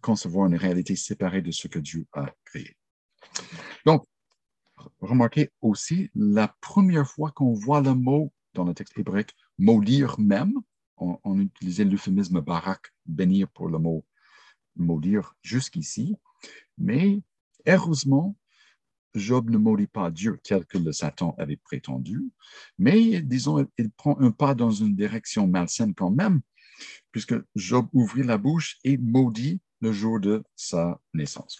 concevoir une réalité séparée de ce que Dieu a créé. Donc, remarquez aussi, la première fois qu'on voit le mot dans le texte hébraïque, maudire même, on, on utilisait l'euphémisme barak, bénir pour le mot maudire jusqu'ici, mais Heureusement, Job ne maudit pas Dieu tel que le Satan avait prétendu, mais disons, il prend un pas dans une direction malsaine quand même, puisque Job ouvrit la bouche et maudit le jour de sa naissance.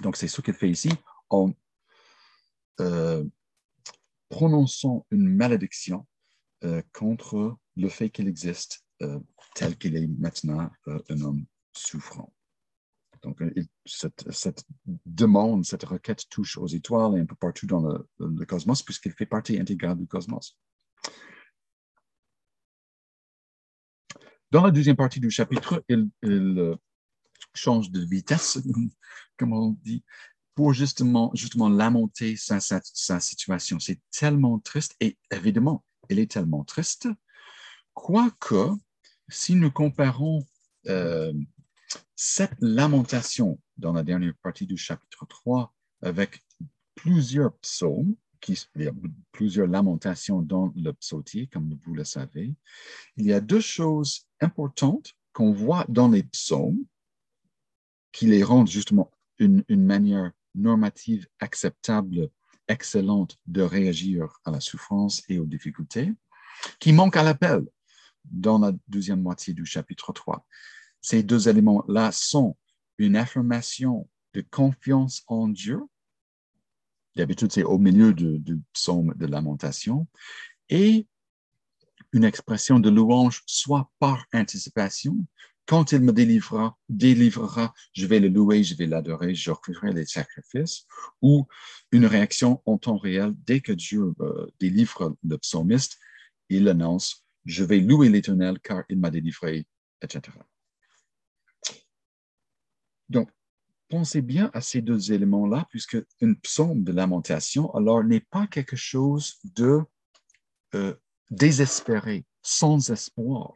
Donc, c'est ce qu'il fait ici en euh, prononçant une malédiction euh, contre le fait qu'il existe euh, tel qu'il est maintenant un homme souffrant. Donc, cette, demande, cette requête touche aux étoiles et un peu partout dans le, cosmos, puisqu'il fait partie intégrale du cosmos. Dans la deuxième partie du chapitre, il, euh, change de vitesse, comme on dit, pour justement, justement lamenter sa, sa, situation. C'est tellement triste et évidemment, elle est tellement triste, quoique, si nous comparons euh, cette lamentation dans la dernière partie du chapitre 3 avec plusieurs psaumes, qui, il y a plusieurs lamentations dans le psautier, comme vous le savez, il y a deux choses importantes qu'on voit dans les psaumes qui les rendent justement une, une manière normative acceptable, excellente de réagir à la souffrance et aux difficultés, qui manquent à l'appel dans la deuxième moitié du chapitre 3. Ces deux éléments-là sont une affirmation de confiance en Dieu. D'habitude, c'est au milieu du psaume de lamentation. Et une expression de louange, soit par anticipation, quand il me délivrera, délivrera, je vais le louer, je vais l'adorer, j'offrirai les sacrifices, ou une réaction en temps réel, dès que Dieu euh, délivre le psalmiste, il annonce, je vais louer l'Éternel car il m'a délivré, etc. Donc, pensez bien à ces deux éléments-là, puisque une psaume de lamentation, alors, n'est pas quelque chose de euh, désespéré, sans espoir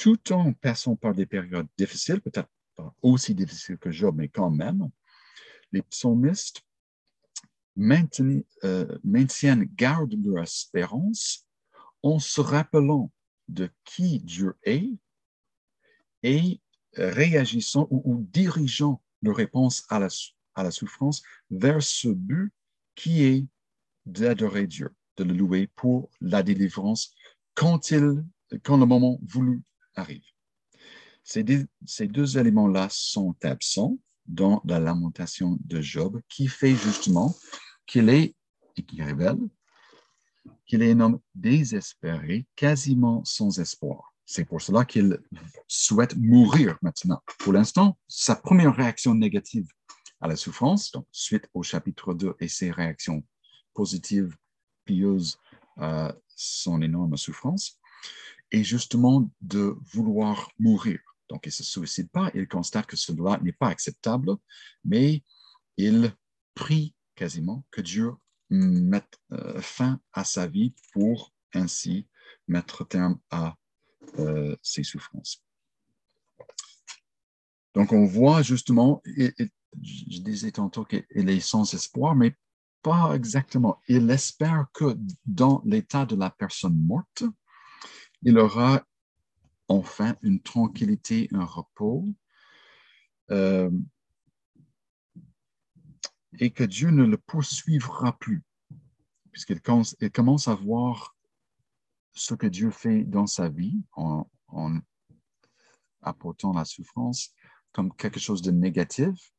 tout en passant par des périodes difficiles, peut-être pas aussi difficiles que Job, mais quand même, les psalmistes maintiennent, euh, gardent leur espérance en se rappelant de qui Dieu est et réagissant ou, dirigeant leur réponse à la, souffrance vers ce but qui est d'adorer Dieu, de le louer pour la délivrance quand, quand le moment voulu arrive. Ces deux, éléments-là sont absents dans la lamentation de Job, qui fait justement qu'il est, et qui révèle, qu'il est un homme désespéré, quasiment sans espoir. C'est pour cela qu'il souhaite mourir maintenant. Pour l'instant, sa première réaction négative à la souffrance, suite au chapitre 2 et ses réactions positives, pieuses à son énorme souffrance, et justement de vouloir mourir. Donc, il ne se suicide pas, il constate que cela n'est pas acceptable, mais il prie quasiment que Dieu mette euh, fin à sa vie pour ainsi mettre terme à euh, ses souffrances. Donc, on voit justement, je disais tantôt qu'il est sans espoir, mais pas exactement. Il espère que dans l'état de la personne morte, il aura enfin une tranquillité, un repos, euh, et que Dieu ne le poursuivra plus, puisqu'il commence à voir ce que Dieu fait dans sa vie en, apportant la souffrance comme quelque chose de négatif,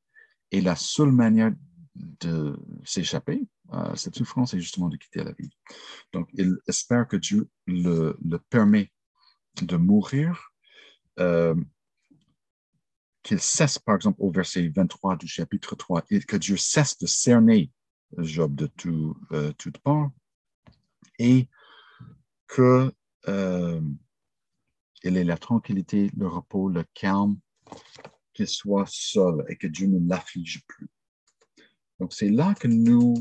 et la seule manière de s'échapper à cette souffrance est justement de quitter la vie. Donc, il espère que Dieu le, permet de mourir, euh, qu'il cesse, par exemple, au verset 23 du chapitre 3, et que Dieu cesse de cerner Job de tout, euh, toute part, et que euh, il ait la tranquillité, le repos, le calme, qu'il soit seul et que Dieu ne l'afflige plus. Donc, c'est là que nous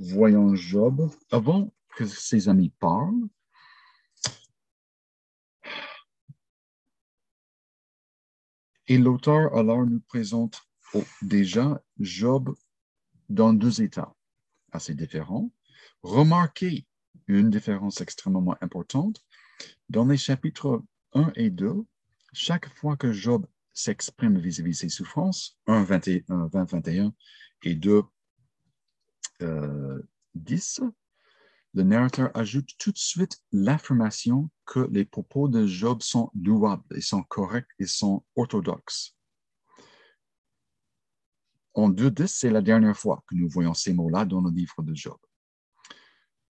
voyons Job avant que ses amis parlent. Et l'auteur alors nous présente déjà Job dans deux états assez différents. Remarquez une différence extrêmement importante. Dans les chapitres 1 et 2, chaque fois que Job s'exprime vis-à-vis de ses souffrances, 1, 21, 20, 21 et 2, 10, euh, le narrateur ajoute tout de suite l'affirmation que les propos de Job sont louables, ils sont corrects, ils sont orthodoxes. En 2.10, c'est la dernière fois que nous voyons ces mots-là dans le livre de Job,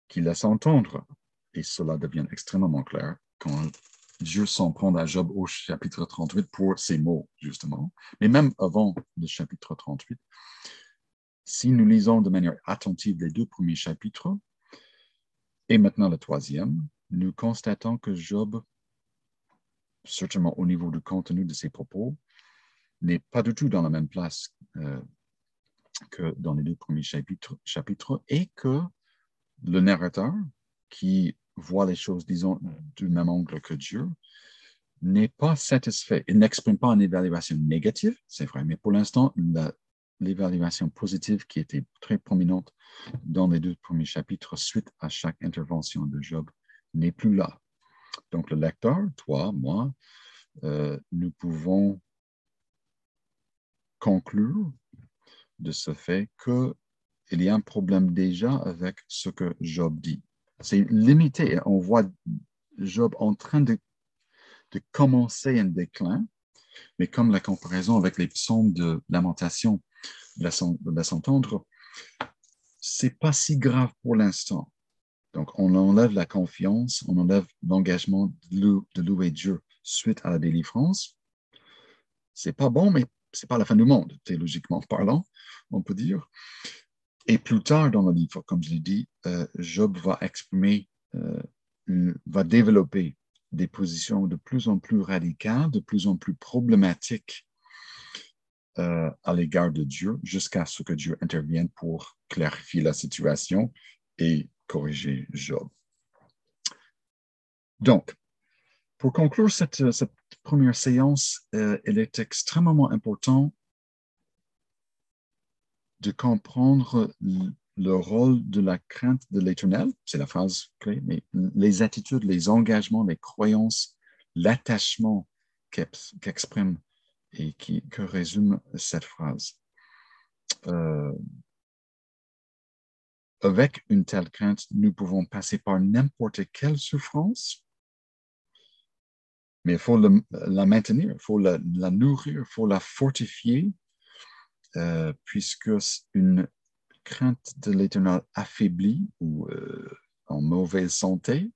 qui laisse entendre, et cela devient extrêmement clair, quand Dieu s'en prend à Job au chapitre 38 pour ces mots, justement, mais même avant le chapitre 38, si nous lisons de manière attentive les deux premiers chapitres et maintenant le troisième, nous constatons que Job, certainement au niveau du contenu de ses propos, n'est pas du tout dans la même place euh, que dans les deux premiers chapitres, et que le narrateur, qui voit les choses, disons, du même angle que Dieu, n'est pas satisfait. Il n'exprime pas une évaluation négative, c'est vrai, mais pour l'instant, la, l'évaluation positive qui était très prominente dans les deux premiers chapitres suite à chaque intervention de Job n'est plus là. Donc le lecteur, toi, moi, euh, nous pouvons conclure de ce fait qu'il y a un problème déjà avec ce que Job dit. C'est limité. On voit Job en train de, de commencer un déclin, mais comme la comparaison avec les psaumes de lamentation laisse entendre, c'est pas si grave pour l'instant. Donc, on enlève la confiance, on enlève l'engagement de, louer Dieu suite à la délivrance, C'est pas bon, mais c'est pas la fin du monde, théologiquement parlant, on peut dire. Et plus tard dans le livre, comme je l'ai dit, euh, Job va exprimer, euh, va développer des positions de plus en plus radicales, de plus en plus problématiques euh, à l'égard de Dieu, jusqu'à ce que Dieu intervienne pour clarifier la situation et corriger Job. Donc, pour conclure cette, première séance, euh, il est extrêmement important de comprendre le rôle de la crainte de l'éternel, c'est la phrase clé, mais les attitudes, les engagements, les croyances, l'attachement qu'exprime et qui, que résume cette phrase. Euh, avec une telle crainte, nous pouvons passer par n'importe quelle souffrance, mais il faut la maintenir, il faut la, nourrir, il faut la fortifier, euh, puisque une crainte de l'éternel affaiblie ou euh, en mauvaise santé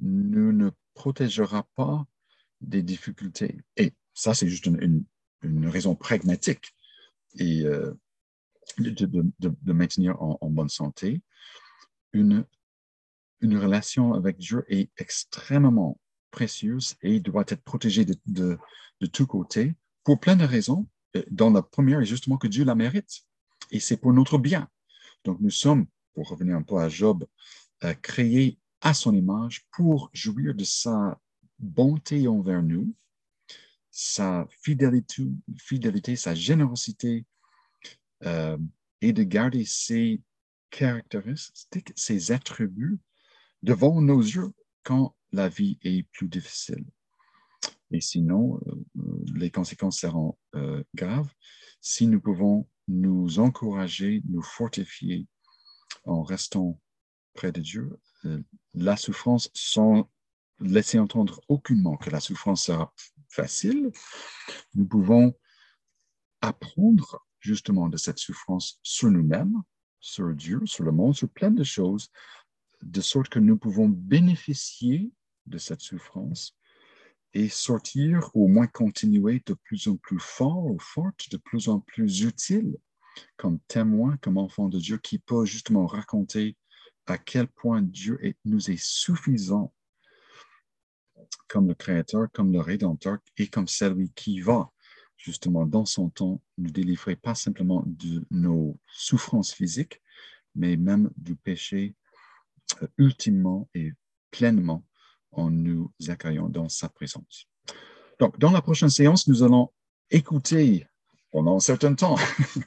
nous ne protégera pas des difficultés. Ça, c'est juste une, raison pragmatique et, euh, de, maintenir en, bonne santé. Une, relation avec Dieu est extrêmement précieuse et doit être protégée de tous côtés pour plein de raisons. Euh, dans la première est justement que Dieu la mérite et c'est pour notre bien. Donc nous sommes, pour revenir un peu à Job, euh, créés à son image pour jouir de sa bonté envers nous, sa fidélité, fidélité sa générosité euh, et de garder ses caractéristiques, ses attributs devant nos yeux quand la vie est plus difficile. Et sinon, euh, les conséquences seront euh, graves si nous pouvons nous encourager, nous fortifier en restant près de Dieu. Euh, la souffrance, sans laisser entendre aucunement que la souffrance sera facile, nous pouvons apprendre justement de cette souffrance sur nous-mêmes, sur Dieu, sur le monde, sur plein de choses, de sorte que nous pouvons bénéficier de cette souffrance et sortir, ou au moins continuer de plus en plus fort ou forte, de plus en plus utile comme témoin, comme enfant de Dieu, qui peut justement raconter à quel point Dieu nous est suffisant comme le Créateur, comme le Rédempteur et comme celui qui va justement dans son temps nous délivrer pas simplement de nos souffrances physiques, mais même du péché euh, ultimement et pleinement en nous accueillant dans sa présence. Donc, dans la prochaine séance, nous allons écouter pendant un certain temps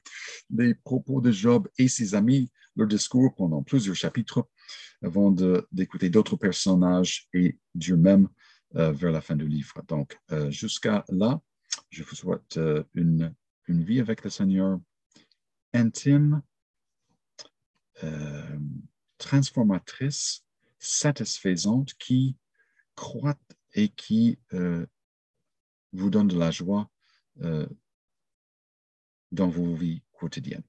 les propos de Job et ses amis, leur discours pendant plusieurs chapitres, avant d'écouter d'autres personnages et Dieu même vers la fin du livre. Donc, euh, jusqu'à là, je vous souhaite euh, une, une, vie avec le Seigneur intime, transformatrice, satisfaisante, qui croît et qui vous donne de la joie dans vos vies quotidiennes.